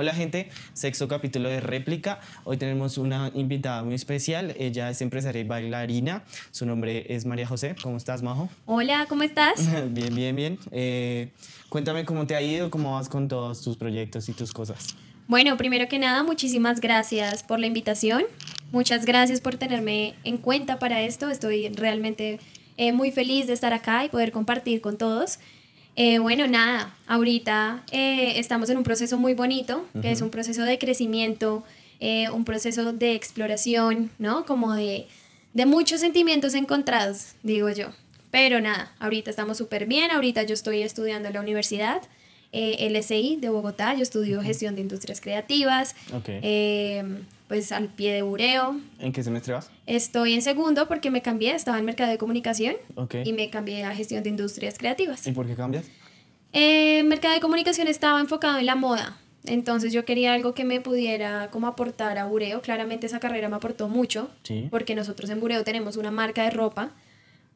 Hola gente, sexto capítulo de réplica. Hoy tenemos una invitada muy especial. Ella es empresaria y bailarina. Su nombre es María José. ¿Cómo estás, Majo? Hola, ¿cómo estás? bien, bien, bien. Eh, cuéntame cómo te ha ido, cómo vas con todos tus proyectos y tus cosas. Bueno, primero que nada, muchísimas gracias por la invitación. Muchas gracias por tenerme en cuenta para esto. Estoy realmente eh, muy feliz de estar acá y poder compartir con todos. Eh, bueno, nada, ahorita eh, estamos en un proceso muy bonito, que es un proceso de crecimiento, eh, un proceso de exploración, ¿no? Como de, de muchos sentimientos encontrados, digo yo. Pero nada, ahorita estamos súper bien, ahorita yo estoy estudiando en la universidad. LSI de Bogotá, yo estudio gestión de industrias creativas. Ok pues al pie de bureo. ¿En qué semestre vas? Estoy en segundo porque me cambié, estaba en mercado de comunicación okay. y me cambié a gestión de industrias creativas. ¿Y por qué cambias? Eh, mercado de comunicación estaba enfocado en la moda, entonces yo quería algo que me pudiera como aportar a Bureo. Claramente esa carrera me aportó mucho, sí. porque nosotros en Bureo tenemos una marca de ropa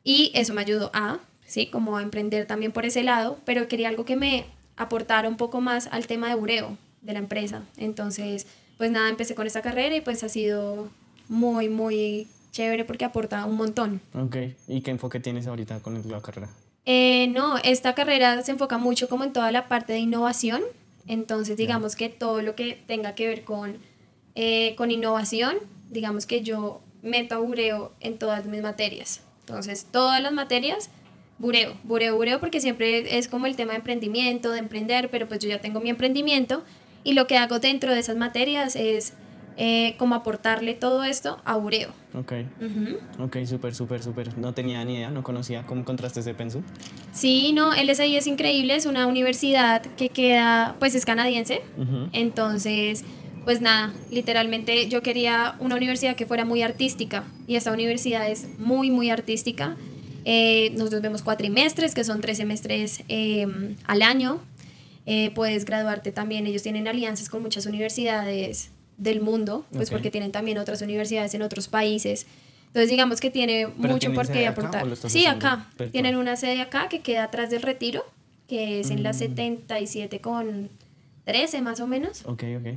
y eso me ayudó a, sí, como a emprender también por ese lado, pero quería algo que me aportara un poco más al tema de Bureo, de la empresa. Entonces pues nada, empecé con esta carrera y pues ha sido muy, muy chévere porque aporta un montón. Ok, ¿y qué enfoque tienes ahorita con la carrera? Eh, no, esta carrera se enfoca mucho como en toda la parte de innovación, entonces digamos que todo lo que tenga que ver con, eh, con innovación, digamos que yo meto a bureo en todas mis materias. Entonces, todas las materias, bureo, bureo, bureo, porque siempre es como el tema de emprendimiento, de emprender, pero pues yo ya tengo mi emprendimiento, y lo que hago dentro de esas materias es eh, como aportarle todo esto a Ureo. Ok, ok, súper, súper, súper. No tenía ni idea, no conocía. ¿Cómo encontraste ese pensum? Sí, no, LSI es increíble, es una universidad que queda, pues es canadiense. Entonces, pues nada, literalmente yo quería una universidad que fuera muy artística y esta universidad es muy, muy artística. Eh, nosotros vemos cuatrimestres, que son tres semestres eh, al año, eh, puedes graduarte también. Ellos tienen alianzas con muchas universidades del mundo, pues porque tienen también otras universidades en otros países. Entonces digamos que tiene mucho por qué aportar. Sí, acá. Tienen una sede acá que queda atrás del retiro, que es en la 77 mm. con 13 más o menos. Ok, ok.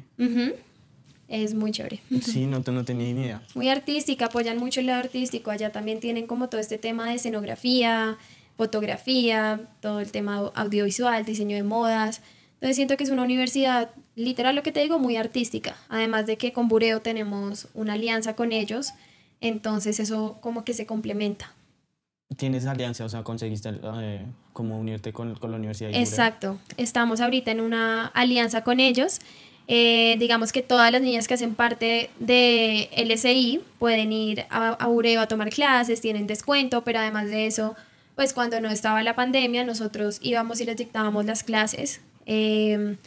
Es muy chévere. Sí, no, no tenía ni idea. Muy artística, apoyan mucho el lado artístico. Allá también tienen como todo este tema de escenografía, fotografía, todo el tema audiovisual, diseño de modas. Entonces siento que es una universidad, literal lo que te digo, muy artística. Además de que con Bureo tenemos una alianza con ellos, entonces eso como que se complementa. ¿Tienes alianza? O sea, conseguiste eh, como unirte con, con la universidad. Exacto. Estamos ahorita en una alianza con ellos. Eh, digamos que todas las niñas que hacen parte de LSI pueden ir a, a Bureo a tomar clases, tienen descuento, pero además de eso pues cuando no estaba la pandemia, nosotros íbamos y les dictábamos las clases. Em,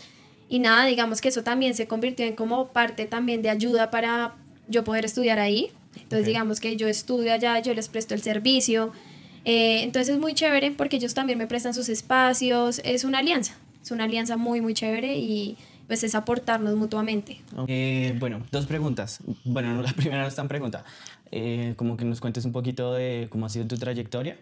y nada, digamos que eso también se convirtió en como parte también de ayuda para yo poder estudiar ahí. Entonces, digamos que yo estudio allá, yo les presto el servicio. Eh, entonces es muy chévere porque ellos también me prestan sus espacios. Es una alianza, es una alianza muy, muy chévere y pues es aportarnos mutuamente. Eh, bueno, dos preguntas. Bueno, la primera no es tan pregunta. Eh, como que nos cuentes un poquito de cómo ha sido tu trayectoria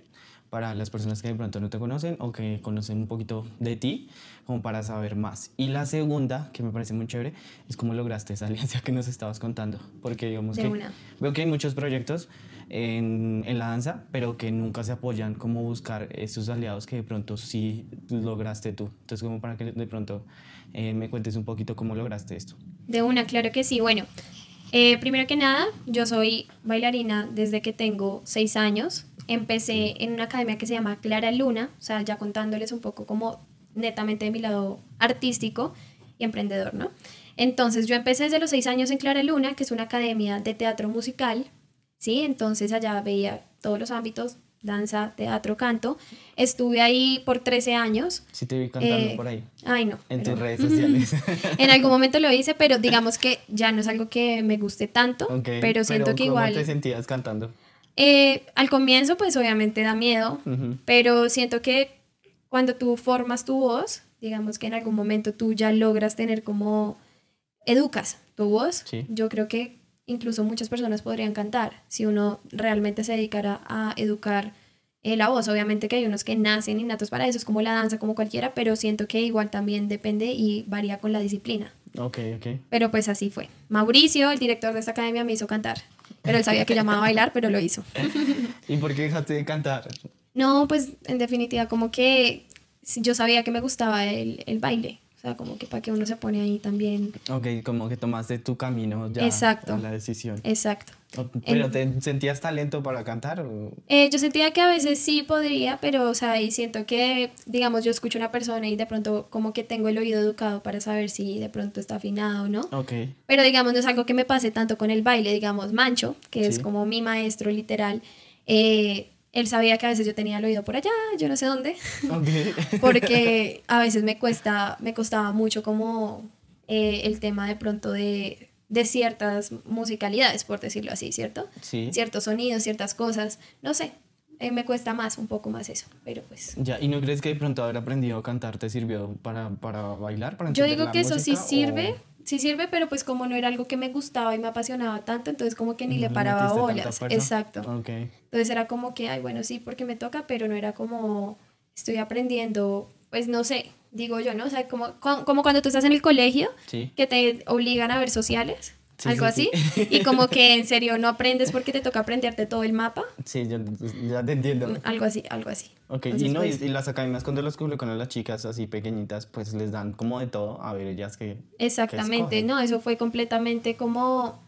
para las personas que de pronto no te conocen o que conocen un poquito de ti, como para saber más. Y la segunda, que me parece muy chévere, es cómo lograste esa alianza que nos estabas contando. Porque digamos que veo que hay muchos proyectos en, en, la danza, pero que nunca se apoyan, como buscar esos aliados que de pronto sí lograste tú. Entonces, como para que de pronto eh, me cuentes un poquito cómo lograste esto. De una, claro que sí. Bueno, eh, primero que nada, yo soy bailarina desde que tengo seis años empecé en una academia que se llama Clara Luna, o sea, ya contándoles un poco como netamente de mi lado artístico y emprendedor, ¿no? Entonces yo empecé desde los seis años en Clara Luna, que es una academia de teatro musical, ¿sí? Entonces allá veía todos los ámbitos, danza, teatro, canto. Estuve ahí por 13 años. Sí te vi cantando eh, por ahí. Ay, no. En tus redes sociales. en algún momento lo hice, pero digamos que ya no es algo que me guste tanto, pero siento que igual... ¿Cómo te sentías cantando? Eh, al comienzo, pues obviamente da miedo, pero siento que cuando tú formas tu voz, digamos que en algún momento tú ya logras tener como educas tu voz. Yo creo que incluso muchas personas podrían cantar si uno realmente se dedicara a educar eh, la voz. Obviamente que hay unos que nacen innatos para eso, es como la danza, como cualquiera, pero siento que igual también depende y varía con la disciplina. Ok, ok. Pero pues así fue. Mauricio, el director de esta academia, me hizo cantar. Pero él sabía que llamaba a bailar, pero lo hizo. ¿Y por qué dejaste de cantar? No, pues en definitiva, como que yo sabía que me gustaba el, el baile. Sea, como que para que uno se pone ahí también. Ok, como que tomaste tu camino ya. Exacto. La decisión. Exacto. ¿Pero te sentías talento para cantar? O? Eh, yo sentía que a veces sí podría, pero, o sea, y siento que, digamos, yo escucho a una persona y de pronto como que tengo el oído educado para saber si de pronto está afinado o no. Ok. Pero, digamos, no es algo que me pase tanto con el baile, digamos, Mancho, que es como mi maestro literal. Eh, él sabía que a veces yo tenía el oído por allá, yo no sé dónde, Okay. porque a veces me cuesta, me costaba mucho como eh, el tema de pronto de, de ciertas musicalidades, por decirlo así, ¿cierto? Sí. Ciertos sonidos, ciertas cosas, no sé, eh, me cuesta más, un poco más eso, pero pues... Ya, ¿y no crees que de pronto haber aprendido a cantar te sirvió para, para bailar? Para Yo digo la que eso sí música, sirve, sí sirve, pero pues como no era algo que me gustaba y me apasionaba tanto, entonces como que ni le paraba bolas. Exacto. Entonces era como que, ay, bueno, sí, porque me toca, pero no era como, estoy aprendiendo, pues no sé, digo yo, ¿no? O sea, como, como cuando tú estás en el colegio, Sí. que te obligan a ver sociales, Sí, algo sí, así, y como que en serio no aprendes porque te toca aprenderte todo el mapa, Sí, yo, ya te entiendo. algo así, algo así. Ok, Entonces, y, no, y- pues, y, las academias cuando los colocan a las chicas así pequeñitas, pues les dan como de todo, a ver ellas que... Exactamente, no, eso fue completamente como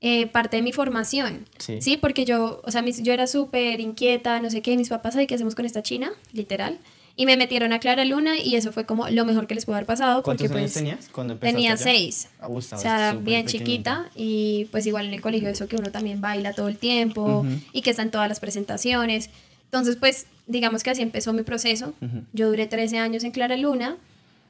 eh, parte de mi formación. Sí. porque yo, o sea, mis- yo era súper inquieta, no sé qué, mis papás, ¿ay qué hacemos con esta china? Literal. Y me metieron a Clara Luna y eso fue como lo mejor que les pudo haber pasado. ¿Cuántos porque años pues tenías cuando empezaste tenía allá? seis. Ah, O sea, bien chiquita y pues igual en el colegio eso que uno también baila todo el tiempo Ujú. y que están todas las presentaciones. Entonces, pues digamos que así empezó mi proceso. Yo duré 13 años en Clara Luna.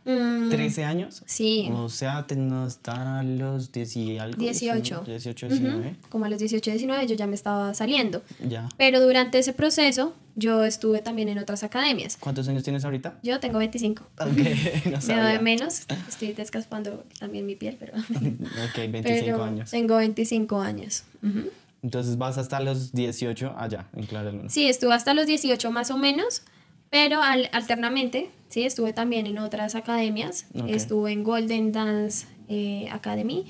Mm, ¿13 años? Sí. O sea, no hasta los 10 y algo. 18. 18, Ujú. 19. Como a los 18, 19 yo ya me estaba saliendo. Ya. Pero durante ese proceso yo estuve también en otras academias. ¿Cuántos años tienes ahorita? Yo tengo 25. Ok, no Me doy sabía. menos. Estoy descaspando también mi piel, pero... Ok, 25 pero años. Tengo 25 años. Ujú. Entonces vas hasta los 18 allá, en Clara Luna. Sí, estuve hasta los 18 más o menos, pero al- alternamente, sí, estuve también en otras academias. Ok. Estuve en Golden Dance eh, Academy.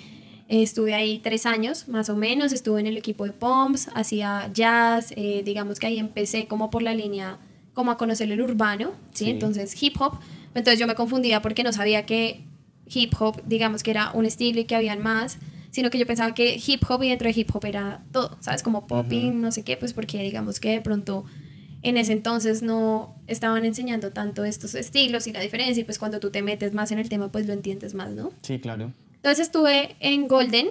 Estuve ahí tres años, más o menos. Estuve en el equipo de POMS, hacía jazz. eh, digamos que ahí empecé como por la línea, como a conocer el urbano, ¿sí? Sí. Entonces, hip hop. Entonces yo me confundía porque no sabía que hip hop, digamos que era un estilo y que habían más, sino que yo pensaba que hip hop y dentro de hip hop era todo, ¿sabes? Como popping, no sé qué, pues porque digamos que de pronto en ese entonces no estaban enseñando tanto estos estilos y la diferencia y pues cuando tú te metes más en el tema pues lo entiendes más, ¿no? Sí, claro. Entonces estuve en Golden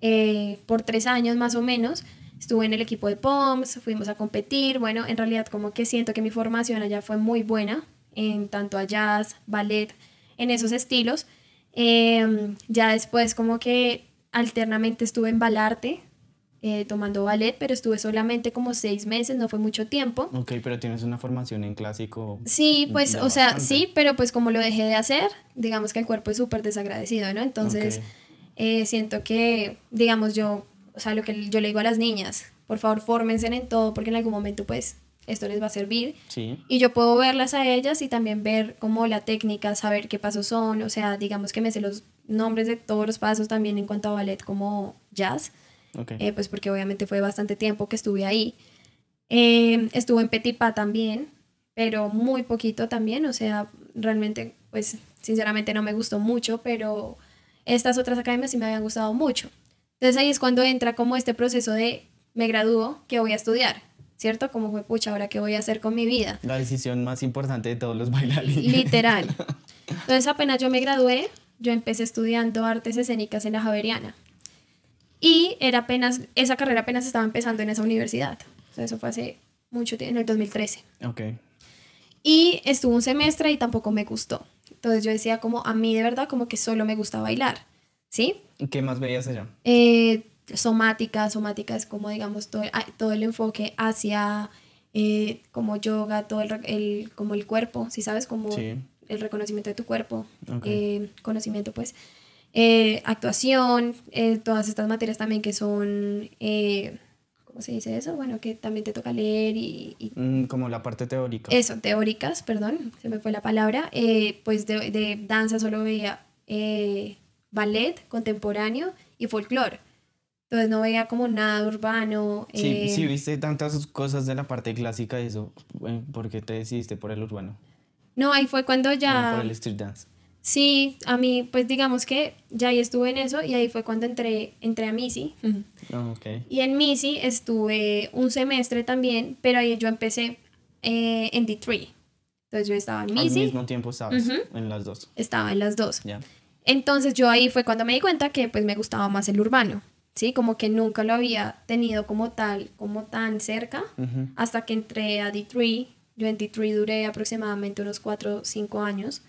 eh, por tres años más o menos. Estuve en el equipo de POMS, fuimos a competir. Bueno, en realidad como que siento que mi formación allá fue muy buena en tanto a jazz, ballet, en esos estilos. Eh, ya después como que alternamente estuve en Balarte eh, tomando ballet, pero estuve solamente como seis meses, no fue mucho tiempo. Ok, pero tienes una formación en clásico. Sí, pues, o sea, bastante. sí, pero pues como lo dejé de hacer, digamos que el cuerpo es súper desagradecido, ¿no? Entonces, Ok. eh, siento que, digamos, yo, o sea, lo que yo le digo a las niñas, por favor, fórmense en todo, porque en algún momento, pues, esto les va a servir. Sí. Y yo puedo verlas a ellas y también ver como la técnica, saber qué pasos son, o sea, digamos que me sé los nombres de todos los pasos también en cuanto a ballet como jazz, Ok. eh, pues porque obviamente fue bastante tiempo que estuve ahí. Eh, estuve en Petit Pas también, pero muy poquito también, o sea, realmente, pues sinceramente no me gustó mucho, pero estas otras academias sí me habían gustado mucho. Entonces ahí es cuando entra como este proceso de me gradúo, ¿qué voy a estudiar? ¿Cierto? Como fue, pucha, ahora qué voy a hacer con mi vida. La decisión más importante de todos los bailarines. Literal. Entonces apenas yo me gradué, yo empecé estudiando artes escénicas en la Javeriana. Y era apenas, esa carrera apenas estaba empezando en esa universidad. O sea, eso fue hace mucho tiempo, en el 2013. Ok. Y estuvo un semestre y tampoco me gustó. Entonces yo decía como, a mí de verdad como que solo me gusta bailar. ¿Sí? ¿Qué más veías allá? Eh, somática, somática es como digamos todo, ah, todo el enfoque hacia eh, como yoga, todo el, como el cuerpo, si sabes, como Sí. el reconocimiento de tu cuerpo, Ok. eh, conocimiento pues, Eh, actuación, eh, todas estas materias también que son, eh, ¿cómo se dice eso? Bueno, que también te toca leer y, y Mm, como la parte teórica. eso, teóricas, perdón, se me fue la palabra, eh, pues de, de danza solo veía eh, ballet contemporáneo y folclore. Entonces no veía como nada urbano. Sí, eh, sí, viste tantas cosas de la parte clásica y eso, ¿por qué te decidiste por el urbano? No, ahí fue cuando ya... por el street dance. Sí, a mí, pues digamos que ya ahí estuve en eso y ahí fue cuando entré, entré a Missy. Ah, ok. Y en Missy estuve un semestre también, pero ahí yo empecé eh, en D3. Entonces yo estaba en Al Missy, mismo tiempo estabas Ujú. en las dos. estaba en las dos. Ya. Entonces yo ahí fue cuando me di cuenta que pues me gustaba más el urbano, ¿sí? Como que nunca lo había tenido como tal, como tan cerca, Ujú. hasta que entré a D3. Yo en D3 duré aproximadamente unos 4 o 5 años.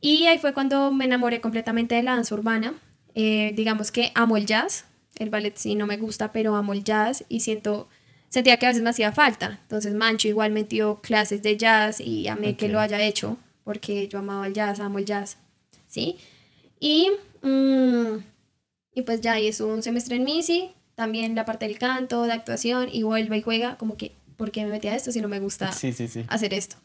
Y ahí fue cuando me enamoré completamente de la danza urbana. Eh, digamos que amo el jazz. El ballet sí no me gusta, pero amo el jazz y siento, sentía que a veces me hacía falta. Entonces Mancho igual metió clases de jazz y amé que Ok. lo haya hecho porque yo amaba el jazz, amo el jazz. ¿Sí? Y, mm, y pues ya hizo un semestre en Missy, también la parte del canto, de actuación y vuelve y juega como que, ¿por qué me metí a esto si no me gusta Sí, sí, sí. hacer esto.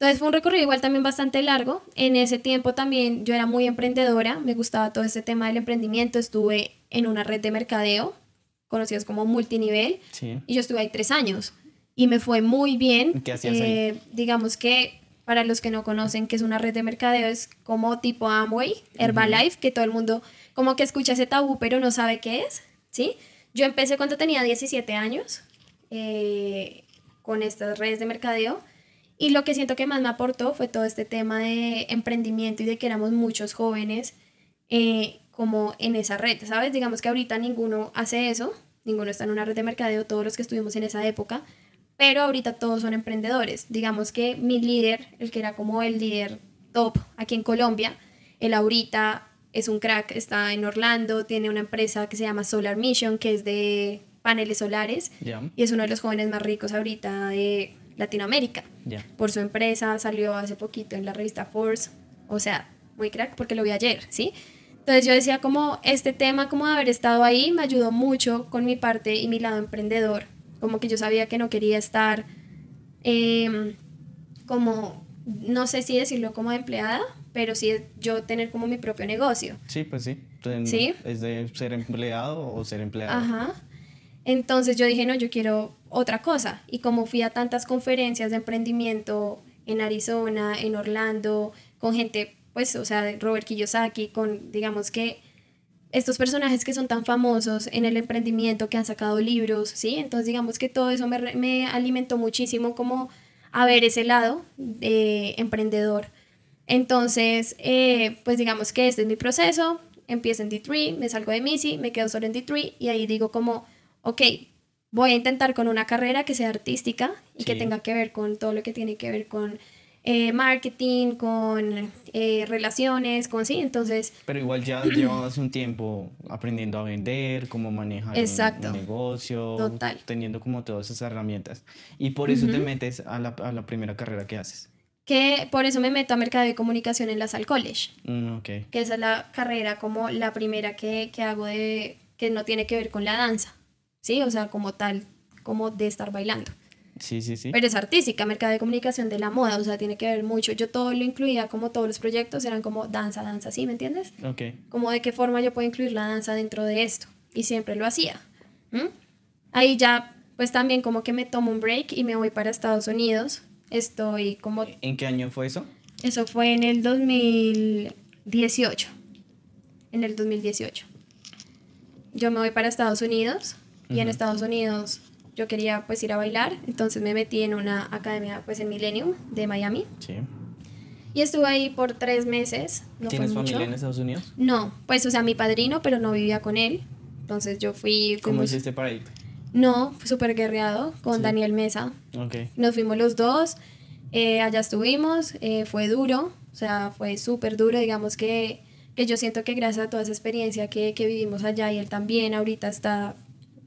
Entonces fue un recorrido igual también bastante largo. En ese tiempo también yo era muy emprendedora, me gustaba todo ese tema del emprendimiento, estuve en una red de mercadeo, conocidos como multinivel, Sí. y yo estuve ahí tres años y me fue muy bien. ¿Qué hacías ahí? Eh, Digamos que para los que no conocen que es una red de mercadeo es como tipo Amway, Herbalife, que todo el mundo como que escucha ese tabú pero no sabe qué es, ¿sí? Yo empecé cuando tenía 17 años eh, con estas redes de mercadeo y lo que siento que más me aportó fue todo este tema de emprendimiento y de que éramos muchos jóvenes eh, como en esa red, ¿sabes? Digamos que ahorita ninguno hace eso, ninguno está en una red de mercadeo, todos los que estuvimos en esa época, pero ahorita todos son emprendedores. Digamos que mi líder, el que era como el líder top aquí en Colombia, él ahorita es un crack, está en Orlando, tiene una empresa que se llama Solar Mission, que es de paneles solares, y es uno de los jóvenes más ricos ahorita de Latinoamérica Ya. por su empresa, salió hace poquito en la revista Force, o sea, muy crack porque lo vi ayer, ¿sí? Entonces yo decía como este tema, como de haber estado ahí, me ayudó mucho con mi parte y mi lado emprendedor, como que yo sabía que no quería estar em, como, no sé si decirlo como empleada, pero sí yo tener como mi propio negocio. Sí, pues sí. Sí. ¿Es de ser empleado o ser empleado? Ajá. Entonces yo dije, no, yo quiero otra cosa. Y como fui a tantas conferencias de emprendimiento en Arizona, en Orlando, con gente, pues, o sea, Robert Kiyosaki, con, digamos que, estos personajes que son tan famosos en el emprendimiento, que han sacado libros, ¿sí? Entonces, digamos que todo eso me, me alimentó muchísimo como a ver ese lado de emprendedor. Entonces, eh, pues digamos que este es mi proceso, empiezo en D3, me salgo de Missy, me quedo solo en D3 y ahí digo como, ok, voy a intentar con una carrera que sea artística y que Sí. tenga que ver con todo lo que tiene que ver con eh, marketing, con eh, relaciones, con sí, entonces, Pero igual ya llevabas un tiempo aprendiendo a vender, cómo manejar un- Exacto. un negocio, Total. teniendo como todas esas herramientas. Y por eso te metes a la, a la primera carrera que haces. que por eso me meto a Mercado de Comunicación en la Salle College. Mm, ok. que esa es la carrera como la primera que, que hago de que no tiene que ver con la danza, ¿sí? O sea, como tal, como de estar bailando. Sí, sí, sí. Pero es artística, mercado de comunicación de la moda, o sea, tiene que ver mucho. Yo todo lo incluía, como todos los proyectos eran como danza, danza, ¿sí? ¿Me entiendes? Ok. Como de qué forma yo puedo incluir la danza dentro de esto. Y siempre lo hacía. ¿m? Ahí ya, pues también como que me tomo un break y me voy para Estados Unidos. Estoy como ¿En qué año fue eso? eso fue en el 2018. En el 2018. Yo me voy para Estados Unidos y en. Estados Unidos yo quería pues ir a bailar, entonces me metí en una academia pues en Millennium de Miami Sí. y estuve ahí por tres meses. No ¿Tienes mucho. familia en Estados Unidos? No, pues o sea mi padrino, pero no vivía con él. Entonces yo fui, ¿Cómo fuimos- hiciste para ir? no, súper guerreado con Sí. Daniel Mesa. Ok. Nos fuimos los dos, eh, allá estuvimos, eh, fue duro, o sea, fue súper duro, digamos que, que yo siento que gracias a toda esa experiencia que, que vivimos allá y él también ahorita está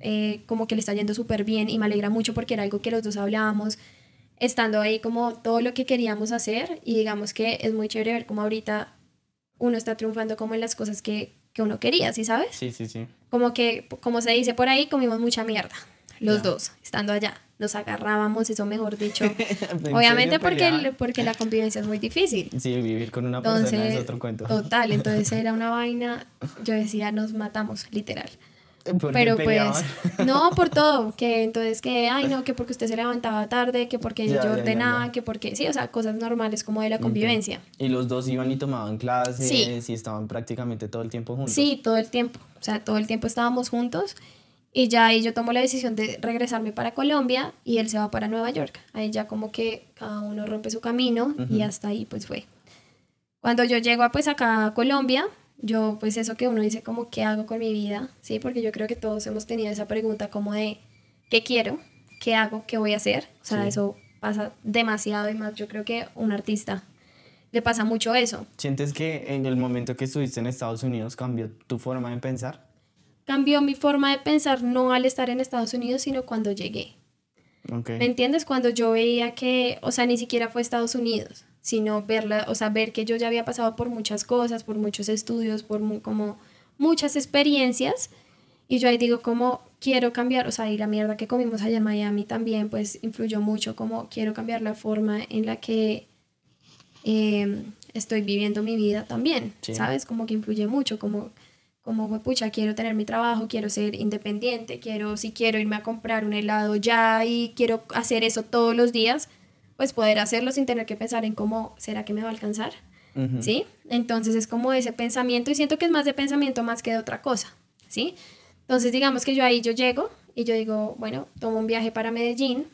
eh, como que le está yendo súper bien y me alegra mucho porque era algo que los dos hablábamos, estando ahí como todo lo que queríamos hacer y digamos que es muy chévere ver como ahorita uno está triunfando como en las cosas que, que uno quería, ¿sí sabes? Sí, sí, sí. Como que, como se dice por ahí, comimos mucha mierda. los dos, estando allá. Nos agarrábamos, eso mejor dicho. Obviamente porque, porque la convivencia es muy difícil. Sí, vivir con una persona es otro cuento. Total, entonces era una vaina, yo decía, nos matamos, literal. Pero pues, no por todo, que entonces que, ay no, que porque usted se levantaba tarde, que porque yo ordenaba, que porque, sí, o sea, cosas normales como de la convivencia. Y los dos iban y tomaban clases y estaban prácticamente todo el tiempo juntos. Sí, todo el tiempo, o sea, todo el tiempo estábamos juntos y ya ahí yo tomo la decisión de regresarme para Colombia y él se va para Nueva York. Ahí ya como que cada uno rompe su camino y hasta ahí pues fue. Cuando yo llego pues acá a Colombia, yo pues eso que uno dice como qué hago con mi vida, ¿sí? Porque yo creo que todos hemos tenido esa pregunta como de qué quiero, qué hago, qué voy a hacer. O sea, eso pasa demasiado y más yo creo que un artista le pasa mucho eso. ¿Sientes que en el momento que estuviste en Estados Unidos cambió tu forma de pensar? Cambió mi forma de pensar no al estar en Estados Unidos, sino cuando llegué. Okay. ¿Me entiendes? Cuando yo veía que, o sea, ni siquiera fue Estados Unidos sino verla, o sea, ver que yo ya había pasado por muchas cosas, por muchos estudios, por como muchas experiencias, y yo ahí digo como quiero cambiar, o sea, y la mierda que comimos allá en Miami también, pues influyó mucho, como quiero cambiar la forma en la que em, estoy viviendo mi vida también, ¿sabes? Como que influye mucho, como como, pucha, quiero tener mi trabajo, quiero ser independiente, quiero, si quiero irme a comprar un helado ya y quiero hacer eso todos los días, pues poder hacerlo sin tener que pensar en cómo será que me va a alcanzar. ¿Sí? Entonces es como ese pensamiento y siento que es más de pensamiento más que de otra cosa. ¿Sí? Entonces digamos que yo ahí yo llego y yo digo, bueno, tomo un viaje para Medellín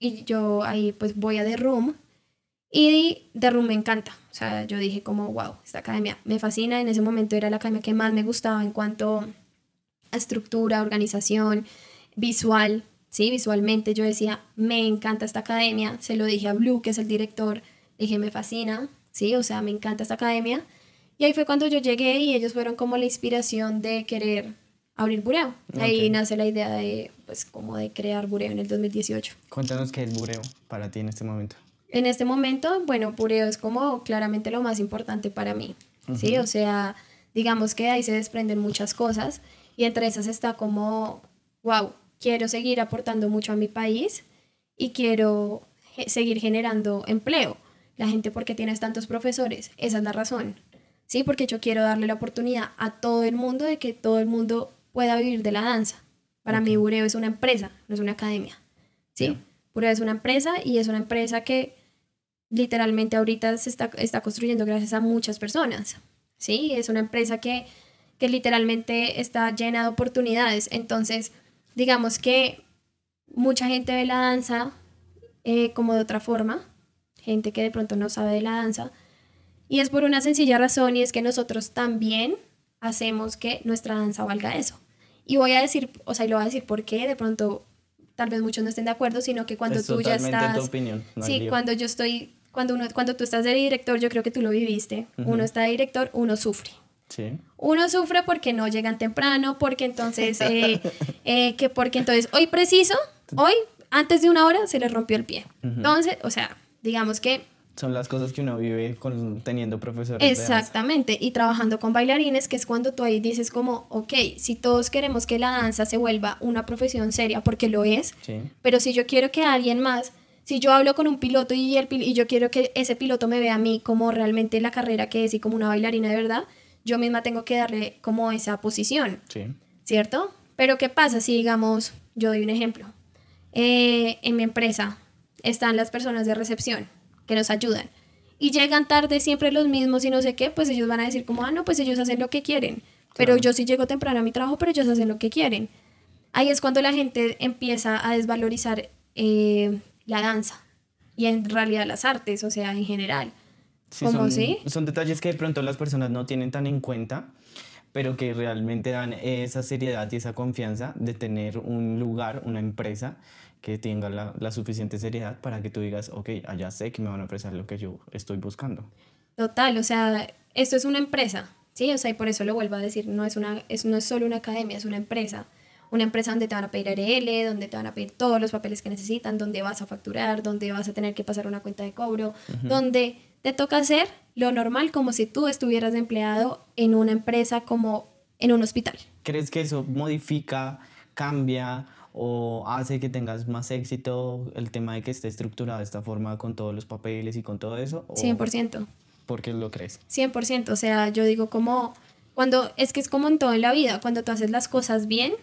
y yo ahí pues voy a The Room y The Room me encanta. O sea, yo dije como, wow, esta academia me fascina. En ese momento era la academia que más me gustaba en cuanto a estructura, organización, visual, ¿sí? Visualmente yo decía, me encanta esta academia, se lo dije a Blue, que es el director, dije, me fascina, ¿sí? O sea, me encanta esta academia. Y ahí fue cuando yo llegué y ellos fueron como la inspiración de querer abrir Bureo. Ahí nace la idea de, pues, como de crear Bureo en el 2018. Cuéntanos qué es Bureo para ti en este momento. En este momento, bueno, Bureo es como claramente lo más importante para mí, ¿sí? O sea, digamos que ahí se desprenden muchas cosas y entre esas está como, wow, quiero seguir aportando mucho a mi país y quiero seguir generando empleo. La gente, ¿por qué tienes tantos profesores? Esa es la razón. Sí, porque yo quiero darle la oportunidad a todo el mundo de que todo el mundo pueda vivir de la danza. Para mí, Bureo es una empresa, no es una academia. ¿Sí? Bureo es una empresa y es una empresa que literalmente ahorita se está, está construyendo gracias a muchas personas. ¿Sí? Es una empresa que, que literalmente está llena de oportunidades. Entonces, digamos que mucha gente ve la danza eh, como de otra forma, gente que de pronto no sabe de la danza, y es por una sencilla razón y es que nosotros también hacemos que nuestra danza valga eso. Y voy a decir, o sea, y lo voy a decir porque de pronto tal vez muchos no estén de acuerdo, sino que cuando tú ya estás... Tu opinión, sí, cuando yo estoy, cuando, uno, cuando tú estás de director, yo creo que tú lo viviste, uno está de director, uno sufre. Uno sufre porque no llegan temprano, porque entonces, eh, eh, que porque entonces, hoy preciso, hoy, antes de una hora, se le rompió el pie. Entonces, o sea, digamos que... Son las cosas que uno vive con, teniendo profesores. Exactamente, y trabajando con bailarines, que es cuando tú ahí dices como, ok, si todos queremos que la danza se vuelva una profesión seria, porque lo es, pero si yo quiero que alguien más si yo hablo con un piloto y, el, y yo quiero que ese piloto me vea a mí como realmente la carrera que es y como una bailarina de verdad, yo misma tengo que darle como esa posición. Sí. ¿Cierto? Pero ¿qué pasa si, digamos, yo doy un ejemplo? Eh, en mi empresa están las personas de recepción que nos ayudan y llegan tarde siempre los mismos y no sé qué, pues ellos van a decir como, ah, no, pues ellos hacen lo que quieren. Pero yo sí llego temprano a mi trabajo, pero ellos hacen lo que quieren. Ahí es cuando la gente empieza a desvalorizar eh, la danza y en realidad las artes, o sea, en general son, Son detalles que de pronto las personas no tienen tan en cuenta, pero que realmente dan esa seriedad y esa confianza de tener un lugar, una empresa que tenga la, la, suficiente seriedad para que tú digas, ok, allá sé que me van a ofrecer lo que yo estoy buscando. Total, o sea, esto es una empresa, ¿sí? O sea, y por eso lo vuelvo a decir, no es, una, es, no es solo una academia, es una empresa. Una empresa donde te van a pedir RL, donde te van a pedir todos los papeles que necesitan, donde vas a facturar, donde vas a tener que pasar una cuenta de cobro, donde te toca hacer lo normal como si tú estuvieras empleado en una empresa como en un hospital. ¿Crees que eso modifica, cambia o hace que tengas más éxito el tema de que esté estructurada de esta forma con todos los papeles y con todo eso? O 100%. ¿Por qué lo crees? 100%, o sea, yo digo como, cuando, es que es como en todo en la vida, cuando tú haces las cosas bien,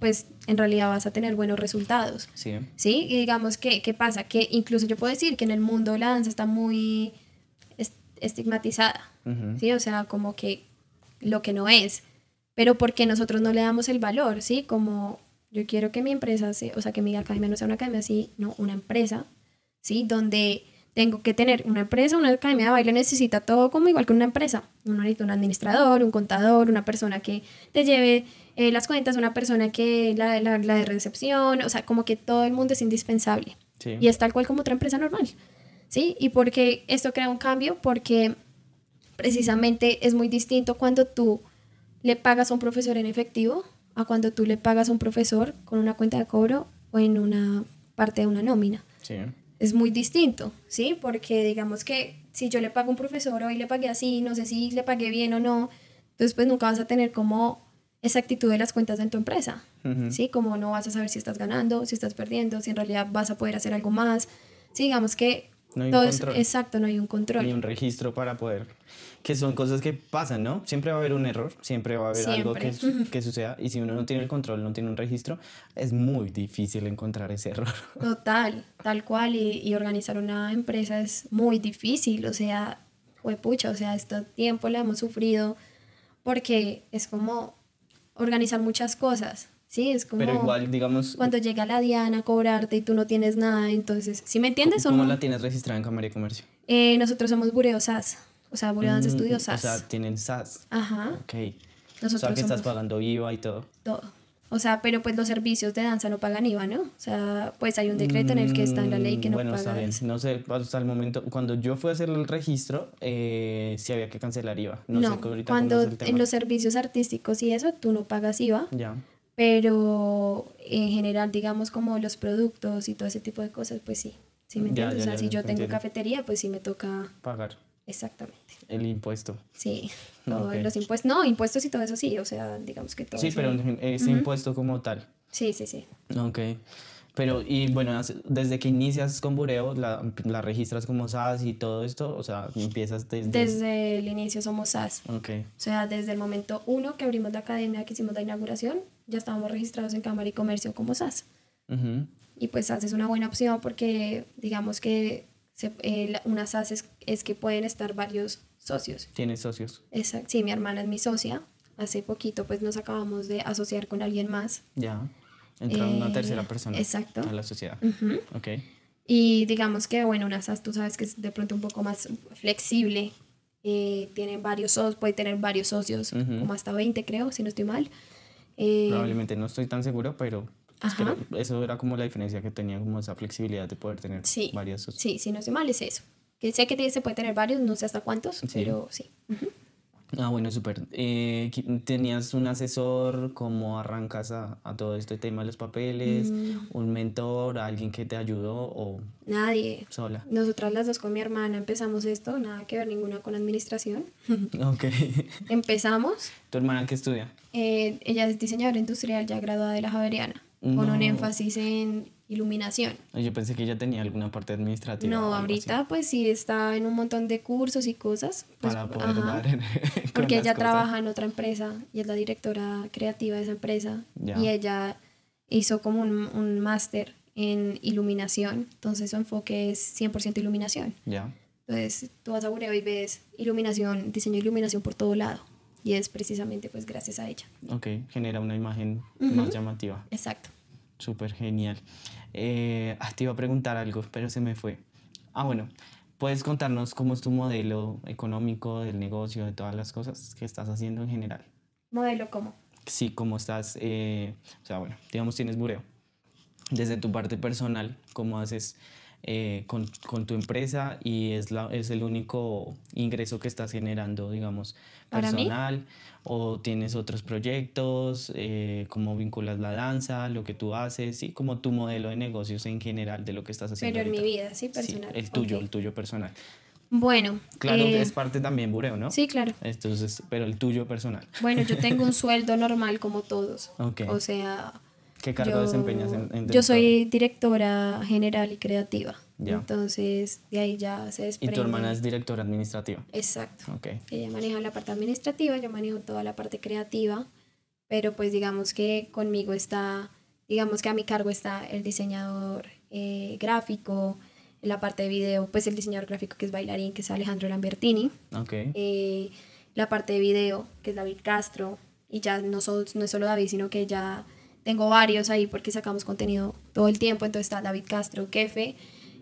pues en realidad vas a tener buenos resultados. Sí. ¿Sí? Y digamos que, ¿qué pasa? Que incluso yo puedo decir que en el mundo la danza está muy est- estigmatizada, Ujú. ¿sí? O sea, como que lo que no es. Pero porque nosotros no le damos el valor, ¿sí? Como yo quiero que mi empresa, sea, o sea, que mi academia no sea una academia así, no, una empresa, ¿sí? Donde tengo que tener una empresa, una academia de baile necesita todo como igual que una empresa. Uno necesita un administrador, un contador, una persona que te lleve eh, las cuentas, una persona que la, la, la de recepción, o sea, como que todo el mundo es indispensable. Sí. Y es tal cual como otra empresa normal. ¿Sí? ¿Y por qué esto crea un cambio? Porque precisamente es muy distinto cuando tú le pagas a un profesor en efectivo a cuando tú le pagas a un profesor con una cuenta de cobro o en una parte de una nómina. Sí. Es muy distinto, ¿sí? Porque digamos que si yo le pago a un profesor hoy le pagué así, no sé si le pagué bien o no, entonces pues nunca vas a tener como esa actitud de las cuentas en tu empresa. ¿sí? Como no vas a saber si estás ganando, si estás perdiendo, si en realidad vas a poder hacer algo más. Sí, digamos que No hay un es- control. exacto, no hay un control. Hay un registro para poder. Que son cosas que pasan, ¿no? Siempre va a haber un error, siempre va a haber algo que, suceda. Y si uno no tiene el control, no tiene un registro, es muy difícil encontrar ese error. Total, tal cual. Y, y organizar una empresa es muy difícil. O sea, pucha, o sea, este tiempo le hemos sufrido porque es como organizar muchas cosas. Sí, es como Pero igual, digamos, cuando llega la Diana a cobrarte y tú no tienes nada. Entonces, si me entiendes o ¿cómo no? la tienes registrada en Cámara de Comercio? Eh, nosotros somos Bureo SAS, o sea, Bureo Dance Mm, Studio O SAS. sea, tienen SAS. Ajá, Ok. o nosotros sea, que estás pagando IVA y todo. todo. O sea, pero pues los servicios de danza no pagan IVA, ¿no? O sea, pues hay un decreto en el que está en la ley que no Mm, bueno, está bien. pagas. No sé, hasta el momento, cuando yo fui a hacer el registro, eh, sí había que cancelar IVA. No, No, sé cómo ahorita cuando cómo es el tema. en los servicios artísticos y eso, tú no pagas IVA, Ya, pero en general, digamos, como los productos y todo ese tipo de cosas, pues sí. ¿Sí me entiendes? ya, o sea, ya, si yo te tengo entiendo. cafetería, pues sí me toca pagar exactamente. el impuesto. Sí, todos los impuestos, no, impuestos y todo eso sí, o sea, digamos que todo Sí, pero en- ese impuesto como tal. Sí, sí, sí. Ok. Pero, y bueno, desde que inicias con Bureo, la, la registras como SAS y todo esto, o sea, empiezas desde... Desde el inicio somos SAS. Ok, O sea, desde el momento uno que abrimos la academia, que hicimos la inauguración, ya estábamos registrados en Cámara y Comercio como SAS. Ujú. Y pues SAS es una buena opción porque digamos que se- eh, una SAS es, es que pueden estar varios socios. tienes socios. Exacto. Sí, mi hermana es mi socia. Hace poquito pues nos acabamos de asociar con alguien más. Ya. Entra una Eh, tercera persona exacto. a la sociedad. Ujú. Ok. Y digamos que, bueno, una SAS tú sabes que es de pronto un poco más flexible. eh, tiene varios socios, puede tener varios socios, Ujú. como hasta 20 creo, si no estoy mal. Eh, Probablemente no estoy tan seguro, pero pues, Ajá. creo- eso era como la diferencia que tenía, como esa flexibilidad de poder tener Sí, varias sí, si no estoy mal es eso. Que sé que se puede tener varios, no sé hasta cuántos, pero sí. Ujú. Ah, bueno, súper. Eh, ¿Tenías un asesor? ¿Cómo arrancas a, a todo este tema de los papeles? Mm. ¿Un mentor? ¿Alguien que te ayudó o Nadie. sola? Nosotras las dos con mi hermana empezamos esto, nada que ver ninguna con administración. Ok. Empezamos, ¿Tu hermana qué estudia? eh, ella es diseñadora industrial ya graduada de la Javeriana, con un énfasis en iluminación. Yo pensé que ella tenía alguna parte administrativa. No, ahorita pues sí está en un montón de cursos y cosas. así, pues, para poder ajá, dar con porque ella cosas. trabaja en otra empresa y es la directora creativa de esa empresa. Ya. Y ella hizo como un, un máster en iluminación, entonces su enfoque es 100% iluminación. Ya. Entonces tú vas a Bureo y ves iluminación, diseño de iluminación por todo lado. Y es precisamente pues gracias a ella. Ok. Genera una imagen más llamativa. Exacto. Súper genial. Eh, ah, te iba a preguntar algo, pero se me fue. Ah, bueno. ¿Puedes contarnos cómo es tu modelo económico del negocio, de todas las cosas que estás haciendo en general? Modelo como. Sí, cómo estás, eh, o sea, bueno, digamos tienes bureo. Desde tu parte personal, ¿cómo haces eh, con, con tu empresa y es, la, es el único ingreso que estás generando, digamos, personal? ¿O tienes otros proyectos? Eh, ¿Cómo vinculas la danza, lo que tú haces? Sí, como tu modelo de negocios en general de lo que estás haciendo. Pero en mi vida, sí, personal. el tuyo, el tuyo personal. Bueno. Claro, eh, es parte también bureo, ¿no? Sí, claro. Entonces, pero el tuyo personal. Bueno, yo tengo un sueldo normal como todos. Ok. O sea, ¿Qué cargo desempeñas en, Yo soy directora general y creativa. Entonces, de ahí ya se desprende. ¿Y tu hermana es directora administrativa? Exacto. Okay. Ella maneja la parte administrativa, yo manejo toda la parte creativa, pero pues digamos que conmigo está, digamos que a mi cargo está el diseñador eh, gráfico, en la parte de video, pues el diseñador gráfico que es bailarín, que es Alejandro Lambertini. Okay. Eh, la parte de video, que es David Castro, y ya no, no es solo David, sino que ya tengo varios ahí porque sacamos contenido todo el tiempo, entonces está David Castro, Kefe,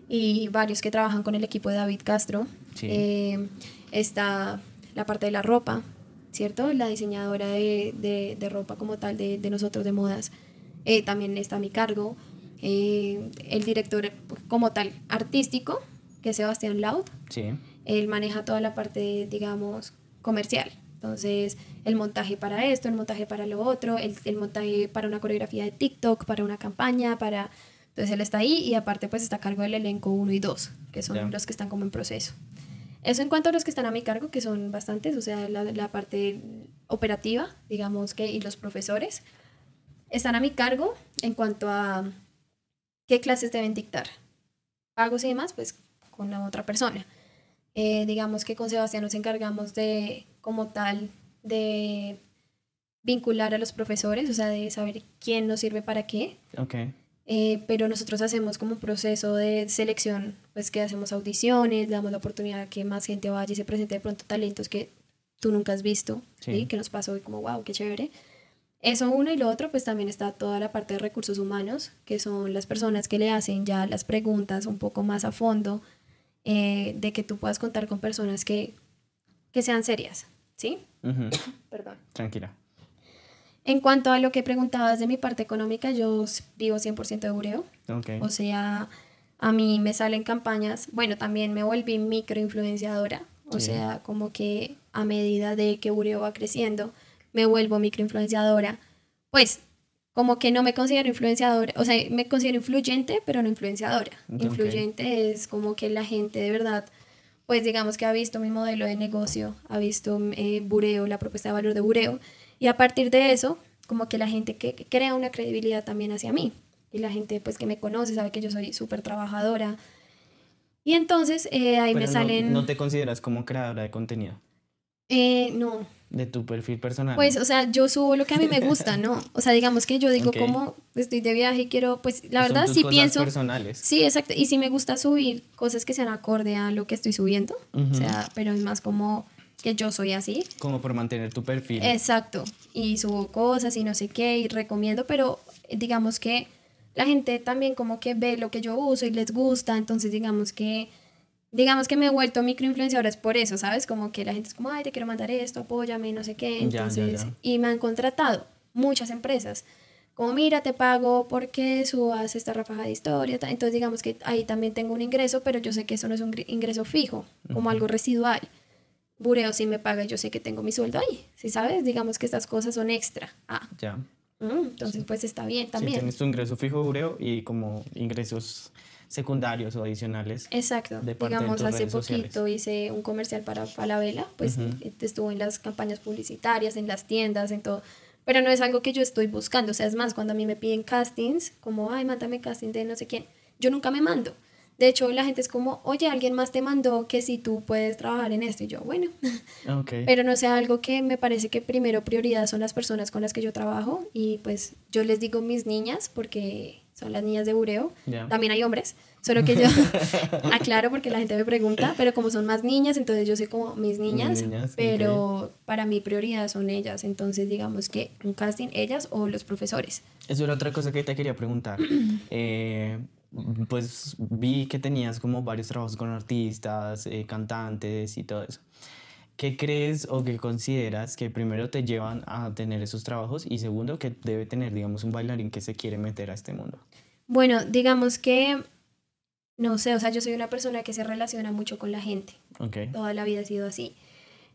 y varios que trabajan con el equipo de David Castro. Eh, está la parte de la ropa, ¿cierto? La diseñadora de, de, ropa como tal de, de nosotros de modas eh, también está a mi cargo. Eh, el director como tal artístico, que es Sebastián Laud. Sí. Él maneja toda la parte, digamos, comercial. Entonces, el montaje para esto, el montaje para lo otro, el, el montaje para una coreografía de TikTok, para una campaña, para entonces él está ahí y aparte pues está a cargo del elenco 1 y 2, que son los que están como en proceso. Eso en cuanto a los que están a mi cargo, que son bastantes, o sea, la, la parte operativa, digamos que, y los profesores, están a mi cargo en cuanto a qué clases deben dictar. Pagos y demás, pues con la otra persona. Eh, digamos que con Sebastián nos encargamos de, como tal, de vincular a los profesores, o sea, de saber quién nos sirve para qué. Okay. Eh, pero nosotros hacemos como un proceso de selección, pues que hacemos audiciones, damos la oportunidad a que más gente vaya y se presente de pronto talentos que tú nunca has visto, sí. que nos pasó y como, wow, qué chévere. Eso uno y lo otro, pues también está toda la parte de recursos humanos, que son las personas que le hacen ya las preguntas un poco más a fondo, eh, de que tú puedas contar con personas que, que sean serias, ¿sí? Perdón. Tranquila. En cuanto a lo que preguntabas de mi parte económica, yo vivo 100% de bureo. O sea, a mí me salen campañas. Bueno, también me volví microinfluenciadora. O sea, como que a medida de que bureo va creciendo, me vuelvo microinfluenciadora. Pues, como que no me considero influenciadora. O sea, me considero influyente, pero no influenciadora. Influyente es como que la gente de verdad pues digamos que ha visto mi modelo de negocio, ha visto eh, Bureo, la propuesta de valor de Bureo, y a partir de eso, como que la gente que, crea una credibilidad también hacia mí. Y la gente pues que me conoce sabe que yo soy súper trabajadora. Y entonces eh, ahí me salen... ¿No te consideras como creadora de contenido? Eh, no. De tu perfil personal. Pues, o sea, yo subo lo que a mí me gusta, ¿no? O sea, digamos que yo digo como estoy de viaje y quiero, pues, la verdad sí pienso. personales. Sí, exacto. Y sí me gusta subir cosas que sean acorde a lo que estoy subiendo. O sea, pero es más como que yo soy así. Como por mantener tu perfil. Exacto. Y subo cosas y no sé qué y recomiendo, pero digamos que la gente también como que ve lo que yo uso y les gusta, entonces digamos que digamos que me he vuelto microinfluenciadora es por eso, ¿sabes? Como que la gente es como, ay, te quiero mandar esto, apóyame, no sé qué. Entonces, y me han contratado muchas empresas. Como, mira, te pago porque subas esta rafaja de historia. Entonces, digamos que ahí también tengo un ingreso, pero yo sé que eso no es un ingreso fijo, como algo residual. Bureo sí me paga, yo sé que tengo mi sueldo ahí, ¿sí sabes? Digamos que estas cosas son extra. Ah. Ya. Mm, entonces, pues está bien también. Sí, tienes tu ingreso fijo, Bureo, y como ingresos secundarios o adicionales. Exacto. Digamos, hace poquito hice un comercial para Falabella, pues estuvo en las campañas publicitarias, en las tiendas, en todo. Pero no es algo que yo estoy buscando. O sea, es más, cuando a mí me piden castings, como, ay, mándame casting de no sé quién, yo nunca me mando. De hecho, la gente es como, oye, alguien más te mandó que si tú puedes trabajar en esto. Y yo, bueno. Okay. Pero no sea algo que me parece que primero prioridad son las personas con las que yo trabajo. Y pues yo les digo mis niñas, porque son las niñas de bureo. También hay hombres, solo que yo aclaro porque la gente me pregunta, pero como son más niñas, entonces yo sé como mis niñas, pero para mí prioridad son ellas. Entonces digamos que un casting, ellas o los profesores. Eso era otra cosa que te quería preguntar. eh, pues vi que tenías como varios trabajos con artistas, eh, cantantes y todo eso. ¿Qué crees o qué consideras que primero te llevan a tener esos trabajos y segundo que debe tener, digamos, un bailarín que se quiere meter a este mundo? Bueno, digamos que, no sé, o sea, yo soy una persona que se relaciona mucho con la gente. Okay. Toda la vida ha sido así.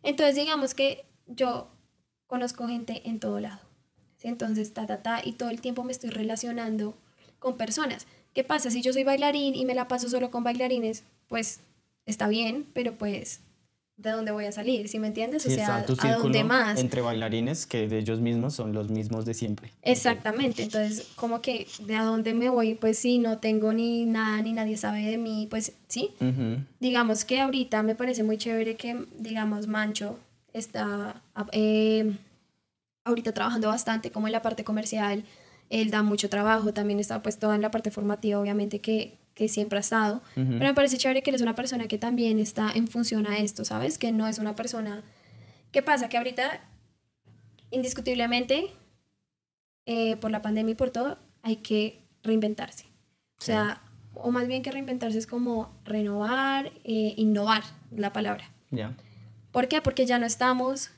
Entonces, digamos que yo conozco gente en todo lado. Entonces, ta, ta, ta, y todo el tiempo me estoy relacionando con personas. ¿Qué pasa? Si yo soy bailarín y me la paso solo con bailarines, pues está bien, pero pues de dónde voy a salir, ¿sí me entiendes? Sí, o sea, a dónde más. entre bailarines que de ellos mismos son los mismos de siempre. Exactamente, entonces como que de a dónde me voy, pues sí, no tengo ni nada, ni nadie sabe de mí, pues sí. Ujú. Digamos que ahorita me parece muy chévere que, digamos, Mancho está eh, ahorita trabajando bastante como en la parte comercial, él da mucho trabajo, también está pues toda en la parte formativa, obviamente que, que siempre ha estado, Ujú. pero me parece chévere que él es una persona que también está en función a esto, ¿sabes? Que no es una persona... ¿Qué pasa? Que ahorita, indiscutiblemente, eh, por la pandemia y por todo, hay que reinventarse. O Sí. sea, o más bien que reinventarse es como renovar, eh, innovar, la palabra. Ya. ¿Por qué? Porque ya no estamos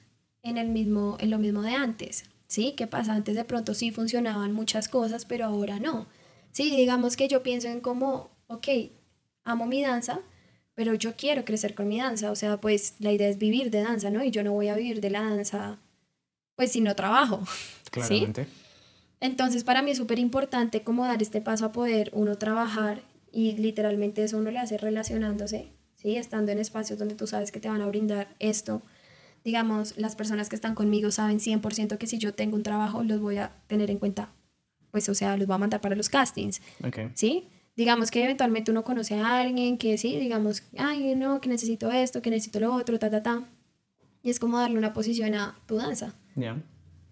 en, el mismo, en lo mismo de antes. ¿Sí? ¿Qué pasa? Antes de pronto sí funcionaban muchas cosas, pero ahora no. Sí, digamos que yo pienso en como, ok, amo mi danza, pero yo quiero crecer con mi danza. O sea, pues la idea es vivir de danza, ¿no? Y yo no voy a vivir de la danza, pues si no trabajo. ¿Sí? Claramente. Entonces para mí es súper importante como dar este paso a poder uno trabajar y literalmente eso uno le hace relacionándose, ¿sí? Estando en espacios donde tú sabes que te van a brindar esto. Digamos, las personas que están conmigo saben 100% que si yo tengo un trabajo los voy a tener en cuenta. Pues o sea, los voy a mandar para los castings, Ok. ¿sí? Digamos que eventualmente uno conoce a alguien que sí, digamos, ay, no, que necesito esto, que necesito lo otro, ta, ta, ta. Y es como darle una posición a tu danza. Ya.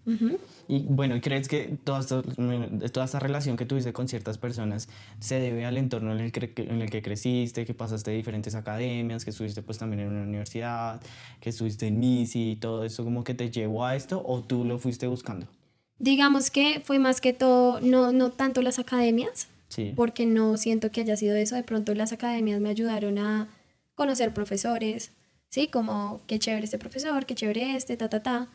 Ujú. Y bueno, ¿y ¿crees que toda esta, toda esta relación que tuviste con ciertas personas se debe al entorno en el, que, en el que creciste, que pasaste diferentes academias, que estuviste pues también en una universidad, que estuviste en MISI y todo eso como que te llevó a esto o tú lo fuiste buscando? Digamos que fue más que todo, no, no tanto las academias, Sí. porque no siento que haya sido eso. De pronto las academias me ayudaron a conocer profesores, ¿sí? Como qué chévere este profesor, qué chévere este, ta, ta, ta,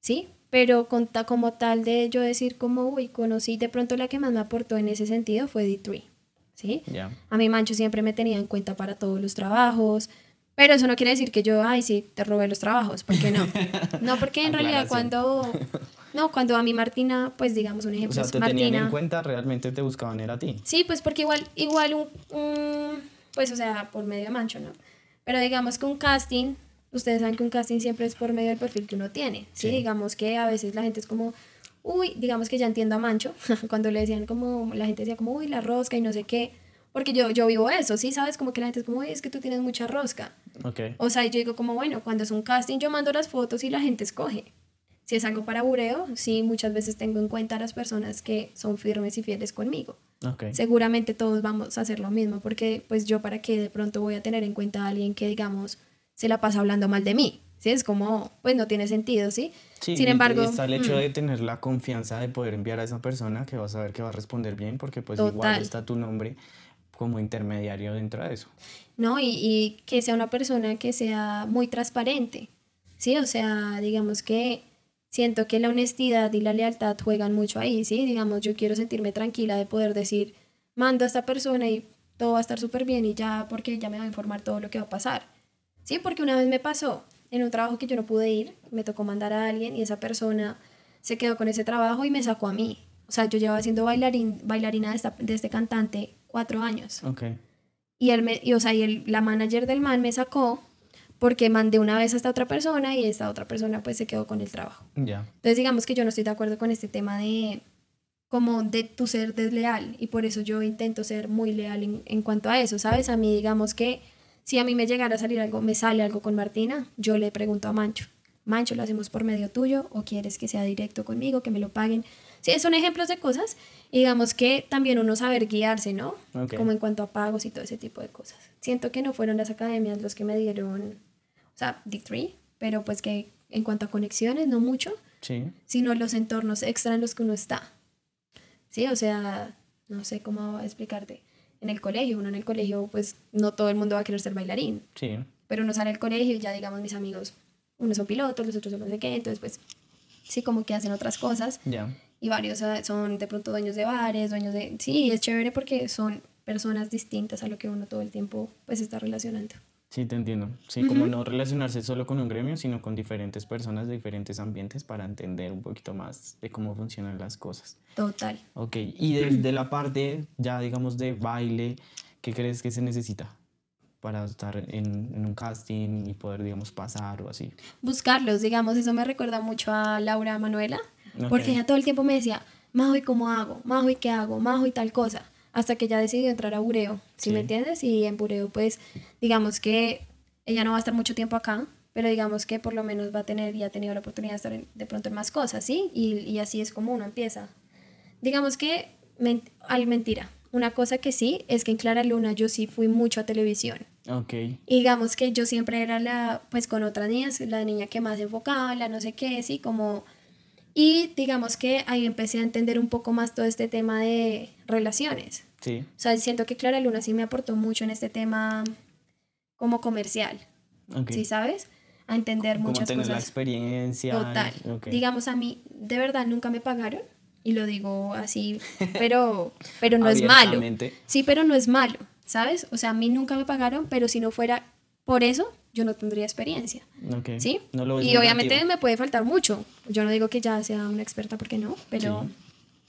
¿sí? Pero con ta- como tal de yo decir como, uy, conocí, de pronto la que más me aportó en ese sentido fue D3, ¿sí? Ya. A mí Mancho siempre me tenía en cuenta para todos los trabajos, pero eso no quiere decir que yo, ay, sí, te robé los trabajos, ¿por qué no? No, porque en realidad cuando, no, cuando a mi Martina, pues digamos un O ejemplo, sea, es te tenían Martina. en cuenta, realmente te buscaban era a ti. Sí, pues porque igual, igual un, un- pues o sea, por medio de Mancho, ¿no? Pero digamos que un casting, ustedes saben que un casting siempre es por medio del perfil que uno tiene, ¿sí? Sí. Digamos que a veces la gente es como, uy, digamos que ya entiendo a Mancho, cuando le decían como, la gente decía como, uy, la rosca y no sé qué, porque yo, yo vivo eso, ¿sí? ¿Sabes? Como que la gente es como, uy, es que tú tienes mucha rosca. Ok. O sea, yo digo como, bueno, cuando es un casting yo mando las fotos y la gente escoge. Si es algo para bureo, sí, muchas veces tengo en cuenta a las personas que son firmes y fieles conmigo Ok. seguramente todos vamos a hacer lo mismo, porque pues yo para qué de pronto voy a tener en cuenta a alguien que digamos se la pasa hablando mal de mí, ¿sí? Es como, pues no tiene sentido, ¿sí? Sí, Sin embargo, está el hecho mm. de tener la confianza de poder enviar a esa persona que vas a ver que va a responder bien, porque pues igual Total. está tu nombre como intermediario dentro de eso. ¿no? Y, y que sea una persona que sea muy transparente, ¿sí? O sea, digamos que siento que la honestidad y la lealtad juegan mucho ahí, ¿sí? Digamos, yo quiero sentirme tranquila de poder decir, mando a esta persona y todo va a estar súper bien y ya, porque ya me va a informar todo lo que va a pasar, ¿sí? Porque una vez me pasó en un trabajo que yo no pude ir, me tocó mandar a alguien y esa persona se quedó con ese trabajo y me sacó a mí. O sea, yo llevaba siendo bailarín, bailarina de, esta- de este cantante cuatro años. Ok. Y, él me, y, o sea, y el- la manager del man me sacó porque mandé una vez a esta otra persona y esta otra persona pues se quedó con el trabajo. Entonces digamos que yo no estoy de acuerdo con este tema de como de tu ser desleal y por eso yo intento ser muy leal en, en cuanto a eso, ¿sabes? A mí digamos que si a mí me llegara a salir algo, me sale algo con Martina, yo le pregunto a Mancho, Mancho, ¿lo hacemos por medio tuyo o quieres que sea directo conmigo, que me lo paguen? Sí, son ejemplos de cosas y digamos que también uno saber guiarse, ¿no? Ok. Como en cuanto a pagos y todo ese tipo de cosas. Siento que no fueron las academias los que me dieron, o sea, D3, pero pues que en cuanto a conexiones, no mucho, Sí. sino los entornos extra en los que uno está. Sí, o sea, no sé cómo explicarte. En el colegio, uno en el colegio, pues no todo el mundo va a querer ser bailarín, Sí. pero uno sale al colegio y ya digamos mis amigos, unos son pilotos, los otros son no sé qué, entonces pues sí, como que hacen otras cosas Ya. y varios son de pronto dueños de bares, dueños de... Sí, es chévere porque son personas distintas a lo que uno todo el tiempo pues está relacionando. Sí, te entiendo. Sí, como no relacionarse solo con un gremio, sino con diferentes personas de diferentes ambientes para entender un poquito más de cómo funcionan las cosas. Total. Ok, y desde la parte ya digamos de baile, ¿qué crees que se necesita? para estar en, en, un casting y poder, digamos, pasar o así? Buscarlos, digamos, eso me recuerda mucho a Laura Manuela, porque ella todo el tiempo me decía, Majo, ¿y cómo hago? Majo, ¿y qué hago? Majo, ¿y tal cosa? Hasta que ya decidió entrar a Bureo, ¿sí, me entiendes? Y en Bureo, pues, digamos que ella no va a estar mucho tiempo acá, pero digamos que por lo menos va a tener y ha tenido la oportunidad de estar de pronto en más cosas, ¿sí? Y, y así es como uno empieza. Digamos que, al mentira, una cosa que sí es que en Clara Luna yo sí fui mucho a televisión. Ok. Y digamos que yo siempre era la, pues con otras niñas, la niña que más enfocaba, la no sé qué, sí, como... Y digamos que ahí empecé a entender un poco más todo este tema de relaciones. Sí. O sea, siento que Clara Luna sí me aportó mucho en este tema como comercial. Okay. ¿Sí sabes? A entender muchas tener cosas. la experiencia. Total. Digamos, a mí, de verdad, nunca me pagaron y lo digo así, pero, pero no es malo. Sí, pero no es malo, ¿sabes? O sea, a mí nunca me pagaron, pero si no fuera por eso, yo no tendría experiencia. ¿Sí? y obviamente me puede faltar mucho. Yo no digo que ya sea una experta porque no, pero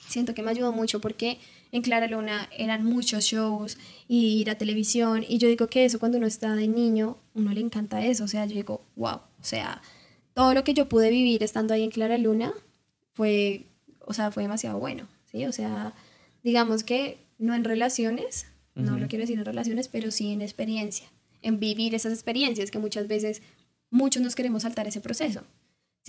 siento que me ayudó mucho porque en Clara Luna eran muchos shows y ir a televisión y yo digo que eso cuando uno está de niño, uno le encanta eso, o sea, yo digo, wow, o sea, todo lo que yo pude vivir estando ahí en Clara Luna fue o sea, fue demasiado bueno, ¿sí? O sea, digamos que no en relaciones, no lo quiero decir en relaciones, pero sí en experiencia, en vivir esas experiencias que muchas veces muchos nos queremos saltar ese proceso.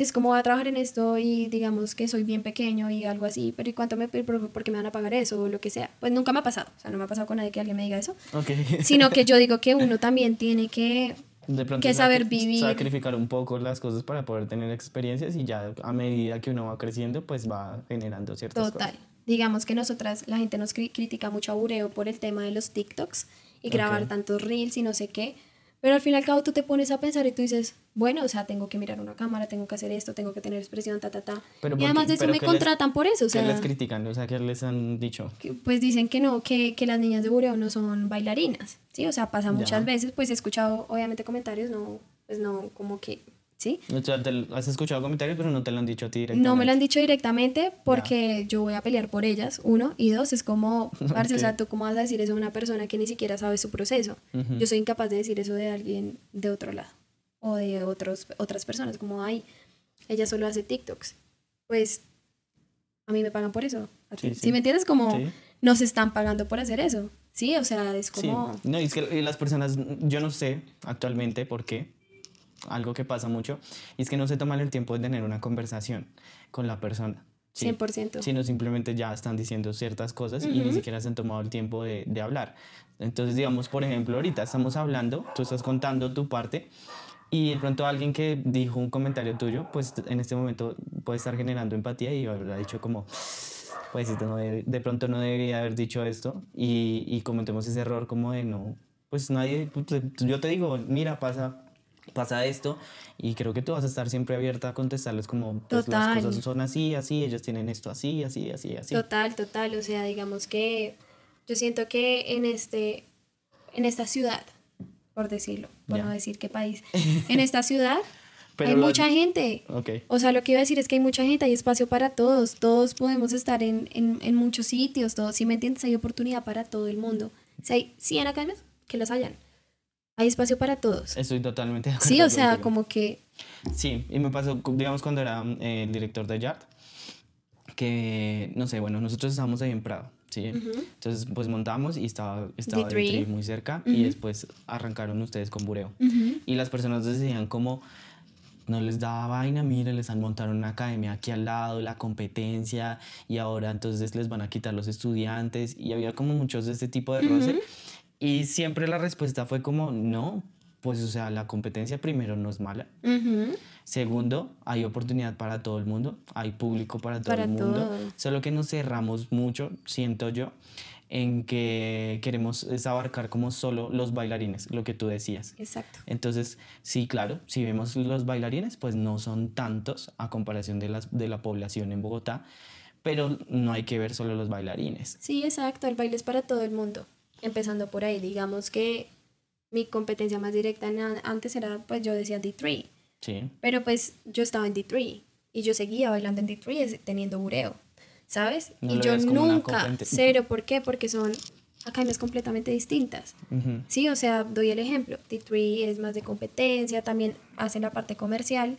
Si es como voy a trabajar en esto y digamos que soy bien pequeño y algo así, pero ¿y cuánto me porque me van a pagar eso o lo que sea? Pues nunca me ha pasado, o sea, no me ha pasado con nadie que alguien me diga eso. Sino que yo digo que uno también tiene que de pronto que saber vivir. Sacrificar un poco las cosas para poder tener experiencias y ya a medida que uno va creciendo, pues va generando ciertas Total. Digamos que nosotras, la gente nos critica mucho a Bureo por el tema de los TikToks y grabar tantos reels y no sé qué. Pero al fin y al cabo tú te pones a pensar y tú dices, bueno, o sea, tengo que mirar una cámara, tengo que hacer esto, tengo que tener expresión, ta, ta, ta. y además de eso me contratan por eso. O sea, ¿Qué les critican? O sea, ¿qué les han dicho? pues dicen que no, que, que, las niñas de bureo no son bailarinas, ¿sí? O sea, pasa muchas veces, pues he escuchado obviamente comentarios, no, pues no, como que ¿sí? has escuchado comentarios, pero no te lo han dicho a ti directamente. No me lo han dicho directamente porque yo voy a pelear por ellas, uno. Y dos, es como, parce, o sea, tú cómo vas a decir eso a una persona que ni siquiera sabe su proceso. Yo soy incapaz de decir eso de alguien de otro lado o de otros, otras personas, como, ay, ella solo hace TikToks. Pues a mí me pagan por eso. Sí, sí. me entiendes? Como nos están pagando por hacer eso. Sí, o sea, es como... No, es que las personas, yo no sé actualmente por qué, algo que pasa mucho, y es que no se toman el tiempo de tener una conversación con la persona. ¿sí? 100%. Sino simplemente ya están diciendo ciertas cosas y ni siquiera se han tomado el tiempo de, de hablar. Entonces, digamos, por ejemplo, ahorita estamos hablando, tú estás contando tu parte y de pronto alguien que dijo un comentario tuyo, pues en este momento puede estar generando empatía y habrá dicho como, pues de, de pronto no debería haber dicho esto y, y cometemos ese error como de no, pues nadie, pues, yo te digo, mira, pasa pasa esto y creo que tú vas a estar siempre abierta a contestarles como pues, las cosas son así, así, ellos tienen esto así, así, así, así. Total, total, o sea, digamos que yo siento que en este en esta ciudad, por decirlo, por no decir qué país, en esta ciudad hay mucha gente. Okay. O sea, lo que iba a decir es que hay mucha gente, hay espacio para todos, todos podemos estar en, en, en muchos sitios, todos, si me entiendes, hay oportunidad para todo el mundo. Si hay 100 academias, que los hayan hay espacio para todos. Estoy totalmente de acuerdo. Sí, o sea, como que... Sí, y me pasó, digamos, cuando era eh, el director de Yard, que, no sé, bueno, nosotros estábamos ahí en Prado, ¿sí? Entonces, pues montamos y estaba, estaba muy cerca y después arrancaron ustedes con Bureo. Y las personas decían como no les daba vaina, mire, les han montado una academia aquí al lado, la competencia, y ahora entonces les van a quitar los estudiantes, y había como muchos de este tipo de roce. Y siempre la respuesta fue como, no, pues o sea, la competencia primero no es mala. Segundo, hay oportunidad para todo el mundo, hay público para todo el mundo. Solo que nos cerramos mucho, siento yo, en que queremos abarcar como solo los bailarines, lo que tú decías. Exacto. Entonces, sí, claro, si vemos los bailarines, pues no son tantos a comparación de, las, de la población en Bogotá, pero no hay que ver solo los bailarines. Sí, exacto, el baile es para todo el mundo empezando por ahí. Digamos que mi competencia más directa antes era, pues yo decía D3. Sí. Pero pues yo estaba en D3 y yo seguía bailando en D3 teniendo bureo, ¿sabes? y yo nunca, cero, ¿por qué? Porque son academias completamente distintas. Sí, o sea, doy el ejemplo. T3 es más de competencia, también hacen la parte comercial,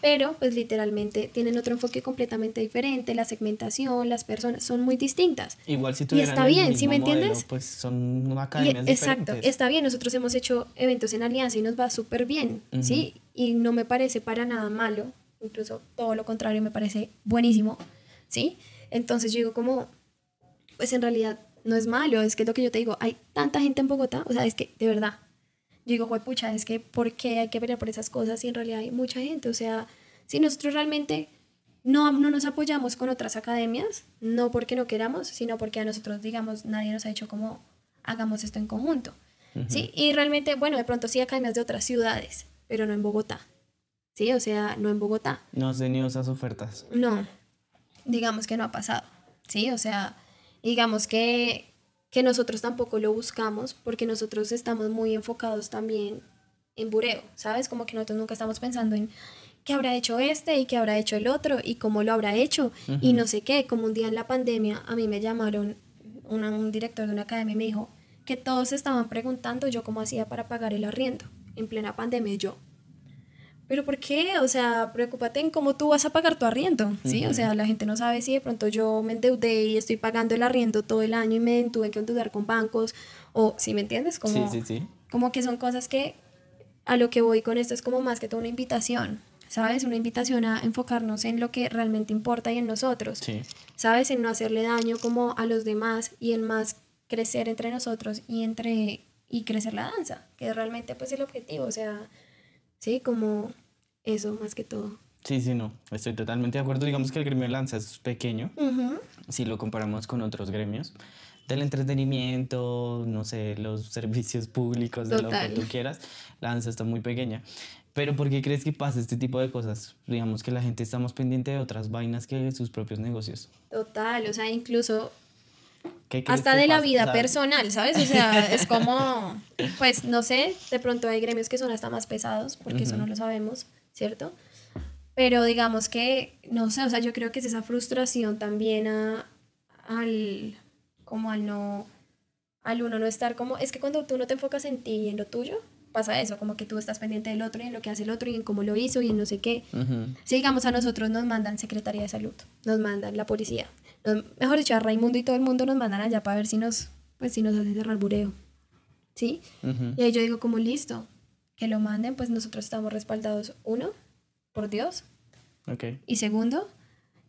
pero pues literalmente tienen otro enfoque completamente diferente, la segmentación, las personas son muy distintas. Igual si Y está bien, ¿sí me entiendes? pues son academias y, Exacto, está bien, nosotros hemos hecho eventos en alianza y nos va súper bien, ¿sí? Y no me parece para nada malo, incluso todo lo contrario, me parece buenísimo, ¿sí? Entonces yo digo como, pues en realidad no es malo, es que es lo que yo te digo, hay tanta gente en Bogotá, o sea, es que de verdad, digo, pucha, es que ¿por qué hay que pelear por esas cosas si en realidad hay mucha gente? O sea, si nosotros realmente no, no nos apoyamos con otras academias, no porque no queramos, sino porque a nosotros, digamos, nadie nos ha hecho como hagamos esto en conjunto. ¿Sí? Y realmente, bueno, de pronto sí academias de otras ciudades, pero no en Bogotá. ¿Sí? O sea, no en Bogotá. No has tenido esas ofertas. No, digamos que no ha pasado. ¿Sí? O sea, digamos que, que nosotros tampoco lo buscamos porque nosotros estamos muy enfocados también en bureo, ¿sabes? Como que nosotros nunca estamos pensando en qué habrá hecho este y qué habrá hecho el otro y cómo lo habrá hecho y no sé qué. Como un día en la pandemia a mí me llamaron un director de una academia y me dijo que todos estaban preguntando yo cómo hacía para pagar el arriendo en plena pandemia y yo, pero ¿por qué? O sea, preocúpate en cómo tú vas a pagar tu arriendo, ¿sí? O sea, la gente no sabe si de pronto yo me endeudé y estoy pagando el arriendo todo el año y me tuve que endeudar con bancos, o, ¿sí me entiendes? Como, sí, sí, sí. Como que son cosas que a lo que voy con esto es como más que todo una invitación, ¿sabes? Una invitación a enfocarnos en lo que realmente importa y en nosotros, sí. ¿sabes? En no hacerle daño como a los demás y en más crecer entre nosotros y entre y crecer la danza, que es realmente pues el objetivo, o sea, sí, como eso más que todo. Sí, sí, no, estoy totalmente de acuerdo. Digamos que el gremio de lanza es pequeño, si lo comparamos con otros gremios. Del entretenimiento, no sé, los servicios públicos, de lo que tú quieras, la danza está muy pequeña. Pero ¿por qué crees que pasa este tipo de cosas? Digamos que la gente está más pendiente de otras vainas que de sus propios negocios. Total, o sea, incluso hasta de la vida personal, ¿sabes? O sea, es como, pues no sé, de pronto hay gremios que son hasta más pesados, porque eso no lo sabemos, ¿cierto? Pero digamos que, no sé, o sea, yo creo que es esa frustración también a, al, como al no, al uno no estar como, es que cuando tú no te enfocas en ti y en lo tuyo, pasa eso, como que tú estás pendiente del otro y en lo que hace el otro y en cómo lo hizo y en no sé qué. Si digamos a nosotros nos mandan Secretaría de Salud, nos mandan la policía, mejor dicho, a Raimundo y todo el mundo nos mandan allá para ver si nos, pues, si nos hacen cerrar bureo. ¿Sí? Y ahí yo digo como listo, que lo manden, pues nosotros estamos respaldados, uno, por Dios. Y segundo,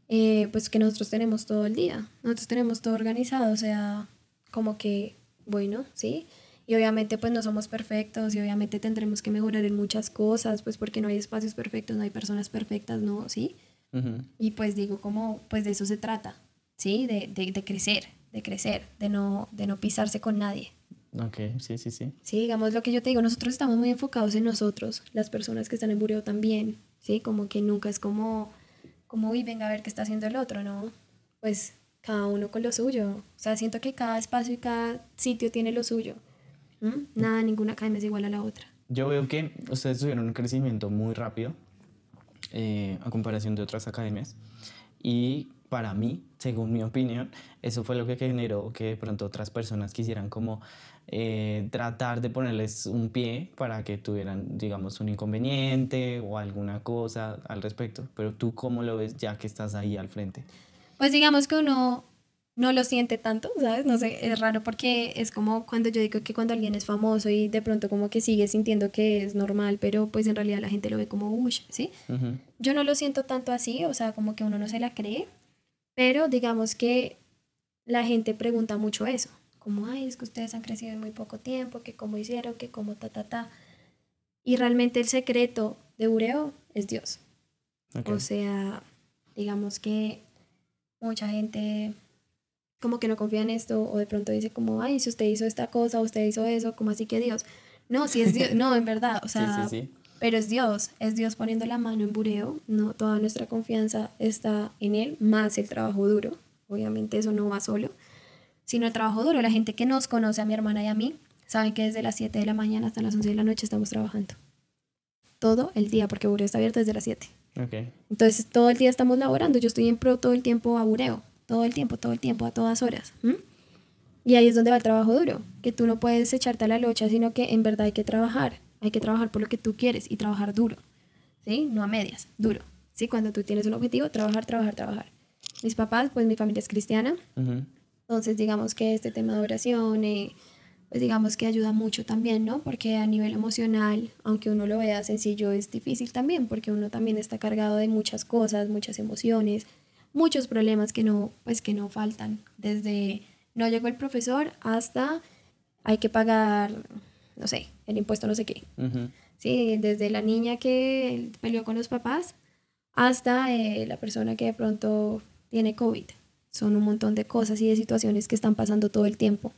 eh, pues que nosotros tenemos todo el día, nosotros tenemos todo organizado, o sea, como que, bueno, ¿sí? Y obviamente pues no somos perfectos y obviamente tendremos que mejorar en muchas cosas, pues porque no hay espacios perfectos, no hay personas perfectas, ¿no? ¿Sí? Y pues digo, como, pues de eso se trata, ¿sí? De, de, de, crecer, de crecer, de no, de no pisarse con nadie. Ok, sí, sí, sí. Sí, digamos lo que yo te digo, nosotros estamos muy enfocados en nosotros, las personas que están en Bureo también, ¿sí? Como que nunca es como, como, uy, venga a ver qué está haciendo el otro, ¿no? Pues cada uno con lo suyo. O sea, siento que cada espacio y cada sitio tiene lo suyo. Nada, ninguna academia es igual a la otra. Yo veo que ustedes tuvieron un crecimiento muy rápido eh, a comparación de otras academias y para mí, según mi opinión, eso fue lo que generó que de pronto otras personas quisieran como eh, tratar de ponerles un pie para que tuvieran, digamos, un inconveniente o alguna cosa al respecto. Pero tú, ¿cómo lo ves ya que estás ahí al frente? Pues digamos que uno no lo siente tanto, ¿sabes? No sé, es raro porque es como cuando yo digo que cuando alguien es famoso y de pronto como que sigue sintiendo que es normal, pero pues en realidad la gente lo ve como, uy, ¿sí? Yo no lo siento tanto así, o sea, como que uno no se la cree, pero digamos que la gente pregunta mucho eso, como, ay, es que ustedes han crecido en muy poco tiempo, que cómo hicieron, que cómo ta, ta, ta. Y realmente el secreto de Ureo es Dios. O sea, digamos que mucha gente como que no confía en esto o de pronto dice como, ay, si usted hizo esta cosa, usted hizo eso, como así que Dios. No, si es Dios, no, en verdad, o sea, sí, sí, sí. Pero es Dios, es Dios poniendo la mano en bureo, no toda nuestra confianza está en Él, más el trabajo duro. Obviamente eso no va solo, sino el trabajo duro. La gente que nos conoce, a mi hermana y a mí, saben que desde las 7 de la mañana hasta las 11 de la noche estamos trabajando. Todo el día, porque bureo está abierto desde las 7. Okay. Entonces todo el día estamos laborando. Yo estoy en pro todo el tiempo a bureo, todo el tiempo, todo el tiempo, a todas horas. Y ahí es donde va el trabajo duro, que tú no puedes echarte a la locha, sino que en verdad hay que trabajar, hay que trabajar por lo que tú quieres y trabajar duro, ¿sí? No a medias, duro, ¿sí? Cuando tú tienes un objetivo, trabajar, trabajar, trabajar. Mis papás, pues mi familia es cristiana, entonces digamos que este tema de oración, eh, pues digamos que ayuda mucho también, ¿no? Porque a nivel emocional, aunque uno lo vea sencillo, es difícil también, porque uno también está cargado de muchas cosas, muchas emociones, muchos problemas que no, pues que no faltan, desde no llegó el profesor hasta hay que pagar, no sé, el impuesto no sé qué. Sí, desde la niña que peleó con los papás hasta eh, la persona que de pronto tiene COVID. Son un montón de cosas y de situaciones que están pasando todo el tiempo.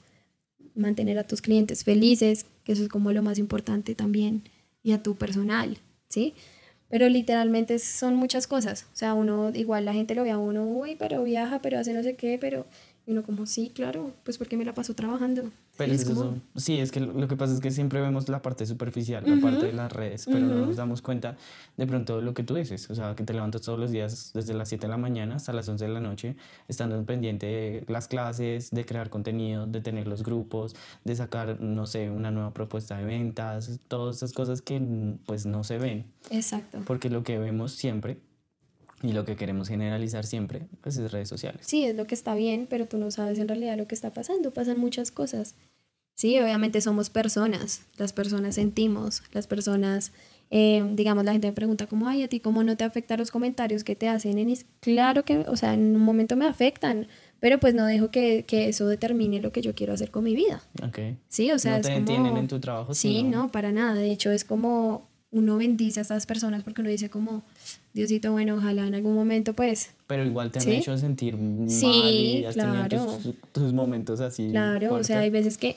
Mantener a tus clientes felices, que eso es como lo más importante también, y a tu personal, ¿sí? Pero literalmente son muchas cosas. O sea, uno, igual la gente lo ve a uno, uy, pero viaja, pero hace no sé qué, pero y uno como, sí, claro, pues porque me la paso trabajando. Pero es, eso. Sí, es que lo que pasa es que siempre vemos la parte superficial, la parte de las redes, pero no nos damos cuenta de pronto lo que tú dices, o sea, que te levantas todos los días desde las 7 de la mañana hasta las 11 de la noche, estando pendiente de las clases, de crear contenido, de tener los grupos, de sacar, no sé, una nueva propuesta de ventas, todas esas cosas que pues no se ven. Exacto. Porque lo que vemos siempre y lo que queremos generalizar siempre, pues es redes sociales. Sí, es lo que está bien, pero tú no sabes en realidad lo que está pasando. Pasan muchas cosas. Sí, obviamente somos personas. Las personas sentimos. Las personas, eh, digamos, la gente me pregunta como, ay, ¿a ti cómo no te afectan los comentarios que te hacen? En claro que, o sea, en un momento me afectan, pero pues no dejo que, que eso determine lo que yo quiero hacer con mi vida. Ok. Sí, o sea, no te detienen en tu trabajo. Sí, no, para nada. De hecho, es como uno bendice a estas personas porque uno dice como, Diosito, bueno, ojalá en algún momento pues... Pero igual te han hecho sentir mal y has tenido tus, momentos así. Claro, o sea, hay veces que,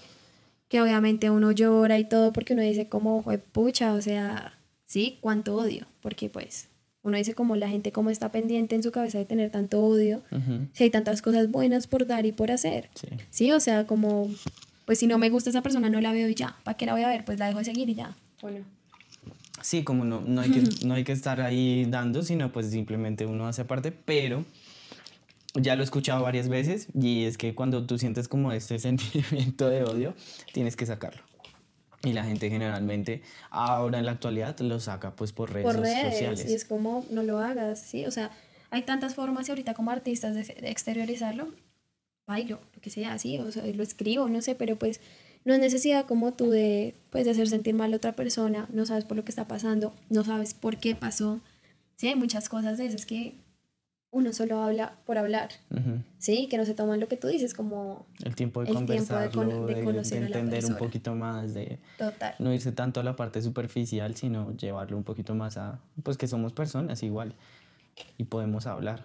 que obviamente uno llora y todo porque uno dice como, pucha, o sea, sí, cuánto odio, porque pues uno dice como la gente como está pendiente en su cabeza de tener tanto odio, si hay tantas cosas buenas por dar y por hacer. Sí. sí, o sea, como, pues si no me gusta esa persona no la veo y ya, ¿para qué la voy a ver? Pues la dejo de seguir y ya. Bueno. Sí, como no, no, hay que, no hay que estar ahí dando, sino pues simplemente uno hace parte, pero ya lo he escuchado varias veces y es que cuando tú sientes como este sentimiento de odio, tienes que sacarlo. Y la gente generalmente ahora en la actualidad lo saca pues por redes, por redes sociales. Y es como no lo hagas, ¿sí? O sea, hay tantas formas y ahorita como artistas de, exteriorizarlo. Bailo, lo que sea, así, o sea, lo escribo, no sé, pero pues no es necesidad como tú de, pues, de hacer sentir mal a otra persona, no sabes por lo que está pasando, no sabes por qué pasó. Sí, hay muchas cosas de esas que uno solo habla por hablar, ¿sí? Que no se toman lo que tú dices como... El tiempo de conversarlo, de, conocer de entender un poquito más, de Total. no irse tanto a la parte superficial, sino llevarlo un poquito más a, pues que somos personas igual y podemos hablar.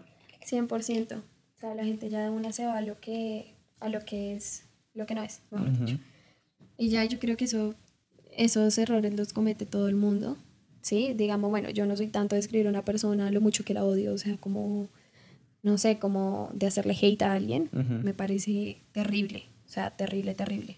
100%. O sea, la gente ya de una se va a lo que, a lo que es, lo que no es, y ya yo creo que eso, esos errores los comete todo el mundo. Sí, digamos, bueno, yo no soy tanto de escribir a una persona lo mucho que la odio, o sea, como, no sé, como de hacerle hate a alguien, me parece terrible, o sea, terrible, terrible.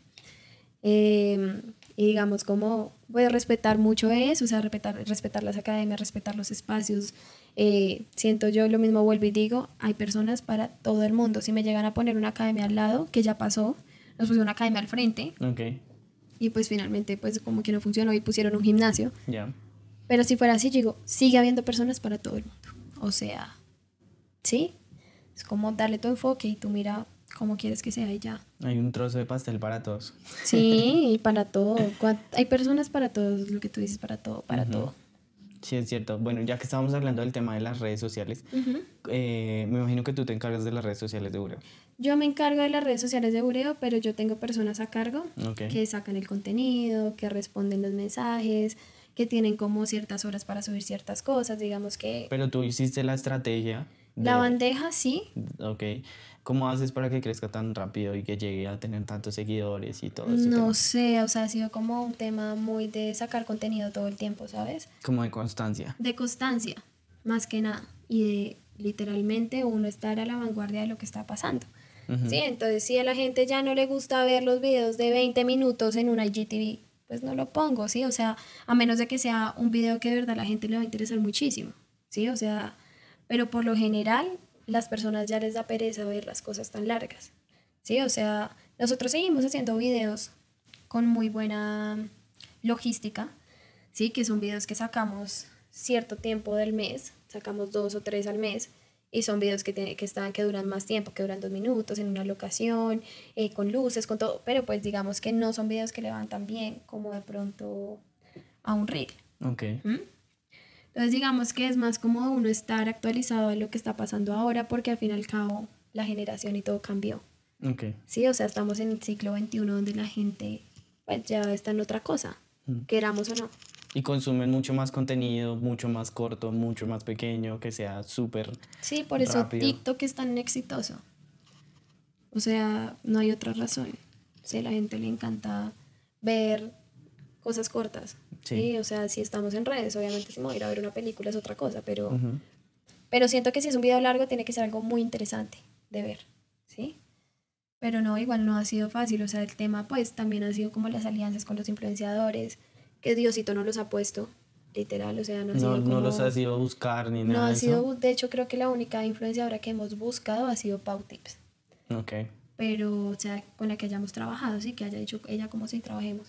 Em, y digamos, como voy a respetar mucho eso, o sea, respetar, respetar las academias, respetar los espacios. Eh, siento yo lo mismo, vuelvo y digo, hay personas para todo el mundo. Si me llegan a poner una academia al lado, que ya pasó, nos pusieron una academia al frente. Okay y pues finalmente pues como que no funcionó y pusieron un gimnasio. Ya. Pero si fuera así, digo, sigue habiendo personas para todo el mundo. O sea, ¿sí? Es como darle tu enfoque y tú mira cómo quieres que sea y ya. Hay un trozo de pastel para todos. Sí, para todo. Hay personas para todos, lo que tú dices, para todo, para todo. Sí, es cierto. Bueno, ya que estábamos hablando del tema de las redes sociales, eh, me imagino que tú te encargas de las redes sociales de Ureo. Yo me encargo de las redes sociales de Ureo, pero yo tengo personas a cargo que sacan el contenido, que responden los mensajes, que tienen como ciertas horas para subir ciertas cosas, digamos que... Pero tú hiciste la estrategia. La bandeja, sí. Ok. ¿Cómo haces para que crezca tan rápido y que llegue a tener tantos seguidores y todo eso? No sé, o sea, ha sido como un tema muy de sacar contenido todo el tiempo, ¿sabes? Como de constancia. De constancia, más que nada. Y de literalmente uno estar a la vanguardia de lo que está pasando. Sí, entonces si a la gente ya no le gusta ver los videos de 20 minutos en una IGTV, pues no lo pongo, ¿sí? O sea, a menos de que sea un video que de verdad la gente le va a interesar muchísimo, ¿sí? O sea, pero por lo general las personas ya les da pereza ver las cosas tan largas. Sí, o sea, nosotros seguimos haciendo videos con muy buena logística, sí, que son videos que sacamos cierto tiempo del mes, sacamos dos o tres al mes, y son videos que, que, están, que duran más tiempo, que duran dos minutos en una locación, eh, con luces, con todo, pero pues digamos que no son videos que levantan bien como de pronto a un reel. Ok. ¿Mm? Entonces digamos que es más como uno estar actualizado de lo que está pasando ahora porque al fin y al cabo la generación y todo cambió. Ok. Sí, o sea, estamos en el siglo XXI donde la gente pues ya está en otra cosa, Mm. queramos o no. Y consumen mucho más contenido, mucho más corto, mucho más pequeño, que sea súper... Sí, por eso Rápido. TikTok es tan exitoso. O sea, no hay otra razón. Sí, a la gente le encanta ver cosas cortas. Sí. Sí. o sea, si estamos en redes, obviamente si me voy a ir a ver una película es otra cosa, pero, Ujú. pero siento que si es un video largo tiene que ser algo muy interesante de ver, ¿sí? Pero no, igual no ha sido fácil, o sea, el tema pues también ha sido como las alianzas con los influenciadores, que Diosito no los ha puesto, literal, o sea, no ha sido No, como... no los has ido a buscar ni No nada ha de eso. sido, de hecho creo que la única influenciadora que hemos buscado ha sido Pau Tips, Ok. pero o sea, con la que hayamos trabajado, sí, que haya dicho ella como si trabajemos.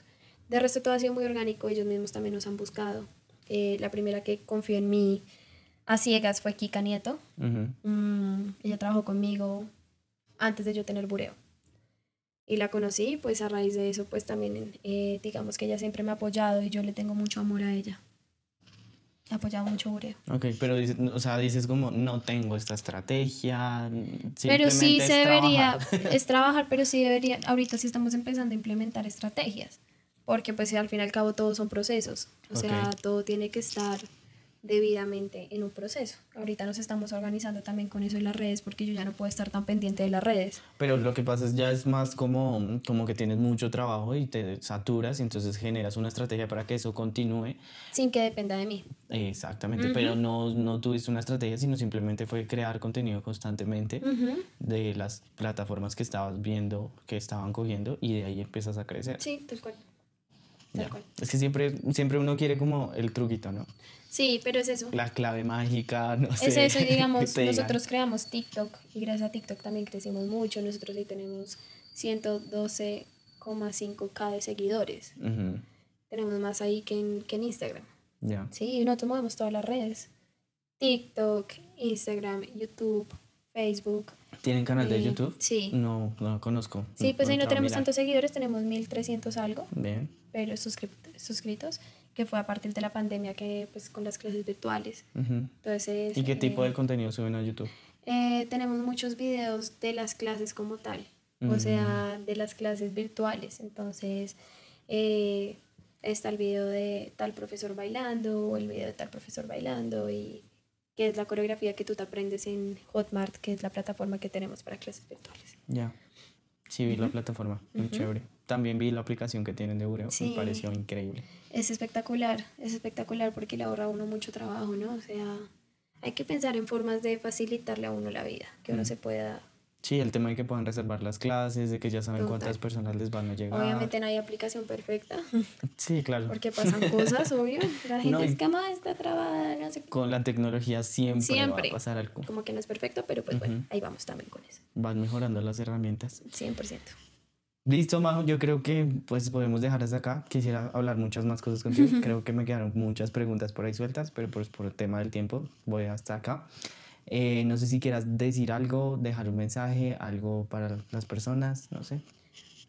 De resto todo ha sido muy orgánico, ellos mismos también nos han buscado. Eh, la primera que confió en mí a ciegas fue Kika Nieto. Mm, ella trabajó conmigo antes de yo tener bureo. Y la conocí, pues a raíz de eso, pues también, eh, digamos que ella siempre me ha apoyado y yo le tengo mucho amor a ella. Ha apoyado mucho bureo. Ok, pero dices, o sea, dices como, no tengo esta estrategia. Pero sí se debería, trabajar". es trabajar, pero sí debería, ahorita sí estamos empezando a implementar estrategias, porque pues al fin y al cabo todos son procesos, o sea, Ok. todo tiene que estar debidamente en un proceso. Ahorita nos estamos organizando también con eso en las redes, porque yo ya no puedo estar tan pendiente de las redes. Pero lo que pasa es ya es más como, como que tienes mucho trabajo y te saturas y entonces generas una estrategia para que eso continúe. sin que dependa de mí. Exactamente, pero no, no tuviste una estrategia, sino simplemente fue crear contenido constantemente Ujú. de las plataformas que estabas viendo, que estaban cogiendo y de ahí empiezas a crecer. Sí, tal cual. Tal Ya. cual. Es que siempre, siempre uno quiere como el truquito, ¿no? Sí, pero es eso. La clave mágica, no sé. Es eso, y digamos, nosotros creamos TikTok y gracias a TikTok también crecimos mucho. Nosotros ahí tenemos 112,5k de seguidores. Tenemos más ahí que en, que en Instagram. Ya. Sí, y nosotros movemos todas las redes. TikTok, Instagram, YouTube, Facebook. ¿Tienen canal de Eh, YouTube? sí. No, no conozco. Sí, pues ahí no tenemos mirar. tantos seguidores, tenemos 1300 algo, Bien. Pero suscri- suscritos, que fue a partir de la pandemia que pues con las clases virtuales. ujú. Entonces, ¿Y qué tipo eh, de contenido suben a YouTube? Eh, tenemos muchos videos de las clases como tal, o sea, de las clases virtuales. Entonces, eh, está el video de tal profesor bailando o el video de tal profesor bailando y que es la coreografía que tú te aprendes en Hotmart, que es la plataforma que tenemos para clases virtuales. Ya. Sí, vi la plataforma. Muy chévere. También vi la aplicación que tienen de Bureo. Sí. Me pareció increíble. Es espectacular, es espectacular porque le ahorra a uno mucho trabajo, ¿no? O sea, hay que pensar en formas de facilitarle a uno la vida, que uno se pueda Sí, el tema de que puedan reservar las clases, de que ya saben Total. cuántas personas les van a llegar. Obviamente no hay aplicación perfecta, Sí, claro. porque pasan cosas, obvio. La gente No, es que "Ma, está trabada, no sé qué". Con la tecnología siempre, Siempre. va a pasar algo. Como que no es perfecto, pero pues bueno, ahí vamos también con eso. Van mejorando las herramientas. 100%. Listo, Majo, yo creo que pues podemos dejar hasta acá. Quisiera hablar muchas más cosas contigo. creo que me quedaron muchas preguntas por ahí sueltas, pero pues por el tema del tiempo voy hasta acá. Eh, no sé si quieras decir algo, dejar un mensaje, algo para las personas, no sé.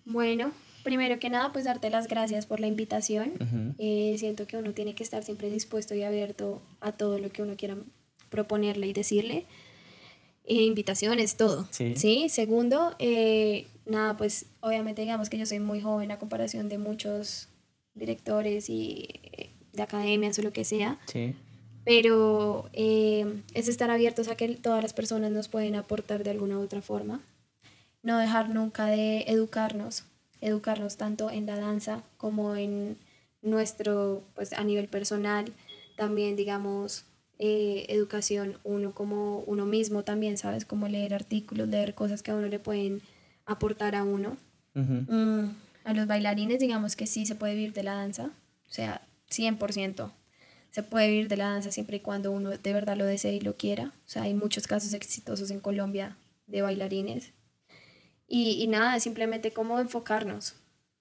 Bueno, primero que nada, pues darte las gracias por la invitación. Ujú. Eh, siento que uno tiene que estar siempre dispuesto y abierto a todo lo que uno quiera proponerle y decirle. Eh, invitaciones, todo. Sí. Segundo, eh, nada, pues obviamente digamos que yo soy muy joven a comparación de muchos directores y eh, de academias o lo que sea, Sí, pero eh, es estar abiertos a que todas las personas nos pueden aportar de alguna u otra forma. No dejar nunca de educarnos, educarnos tanto en la danza como en nuestro, pues a nivel personal, también digamos, eh, educación uno como uno mismo también, ¿sabes? Como leer artículos, leer cosas que a uno le pueden aportar a uno. Mm, a los bailarines, digamos que sí se puede vivir de la danza, o sea, 100%. Se puede vivir de la danza siempre y cuando uno de verdad lo desee y lo quiera. O sea, hay muchos casos exitosos en Colombia de bailarines. Y, y nada, simplemente como enfocarnos.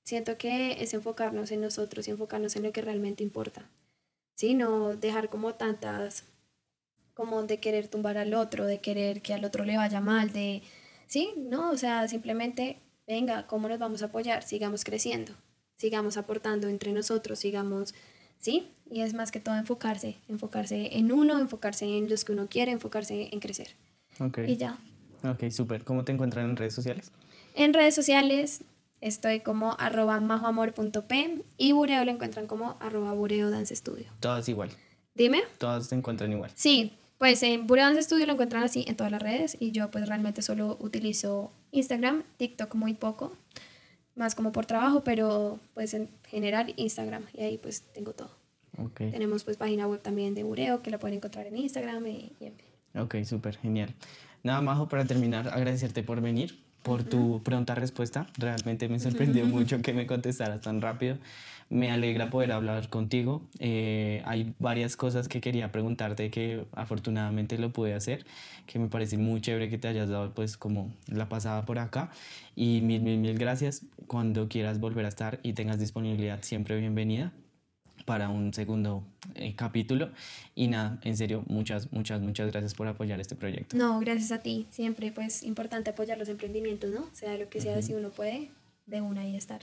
Siento que es enfocarnos en nosotros y enfocarnos en lo que realmente importa. ¿Sí? No dejar como tantas, como de querer tumbar al otro, de querer que al otro le vaya mal, de, ¿sí? No, o sea, simplemente, venga, ¿cómo nos vamos a apoyar? Sigamos creciendo, sigamos aportando entre nosotros, sigamos, ¿sí? Y es más que todo enfocarse, enfocarse en uno, enfocarse en los que uno quiere, enfocarse en crecer. Ok. Y ya. Ok, súper. ¿Cómo te encuentran en redes sociales? En redes sociales estoy como arroba majoamor.p y Bureo lo encuentran como arroba Bureo Dance Studio. Todas igual. Dime. Todas se encuentran igual. Sí, pues en Bureo Dance Studio lo encuentran así en todas las redes y yo pues realmente solo utilizo Instagram, TikTok muy poco, más como por trabajo, pero pues en general Instagram y ahí pues tengo todo. Ok. Tenemos pues página web también de Bureo que la pueden encontrar en Instagram y, y en Ok, súper, genial. Nada, Majo, para terminar, agradecerte por venir, por tu pronta respuesta. Realmente me sorprendió mucho que me contestaras tan rápido. Me alegra poder hablar contigo. Eh, hay varias cosas que quería preguntarte que afortunadamente lo pude hacer, que me parece muy chévere que te hayas dado pues como la pasada por acá. Y mil, mil, mil gracias. Cuando quieras volver a estar y tengas disponibilidad, siempre bienvenida para un segundo eh, capítulo. Y nada, en serio, muchas, muchas, muchas gracias por apoyar este proyecto. No, gracias a ti. Siempre pues importante apoyar los emprendimientos, ¿no? Sea lo que sea, si uno puede, de una y estar.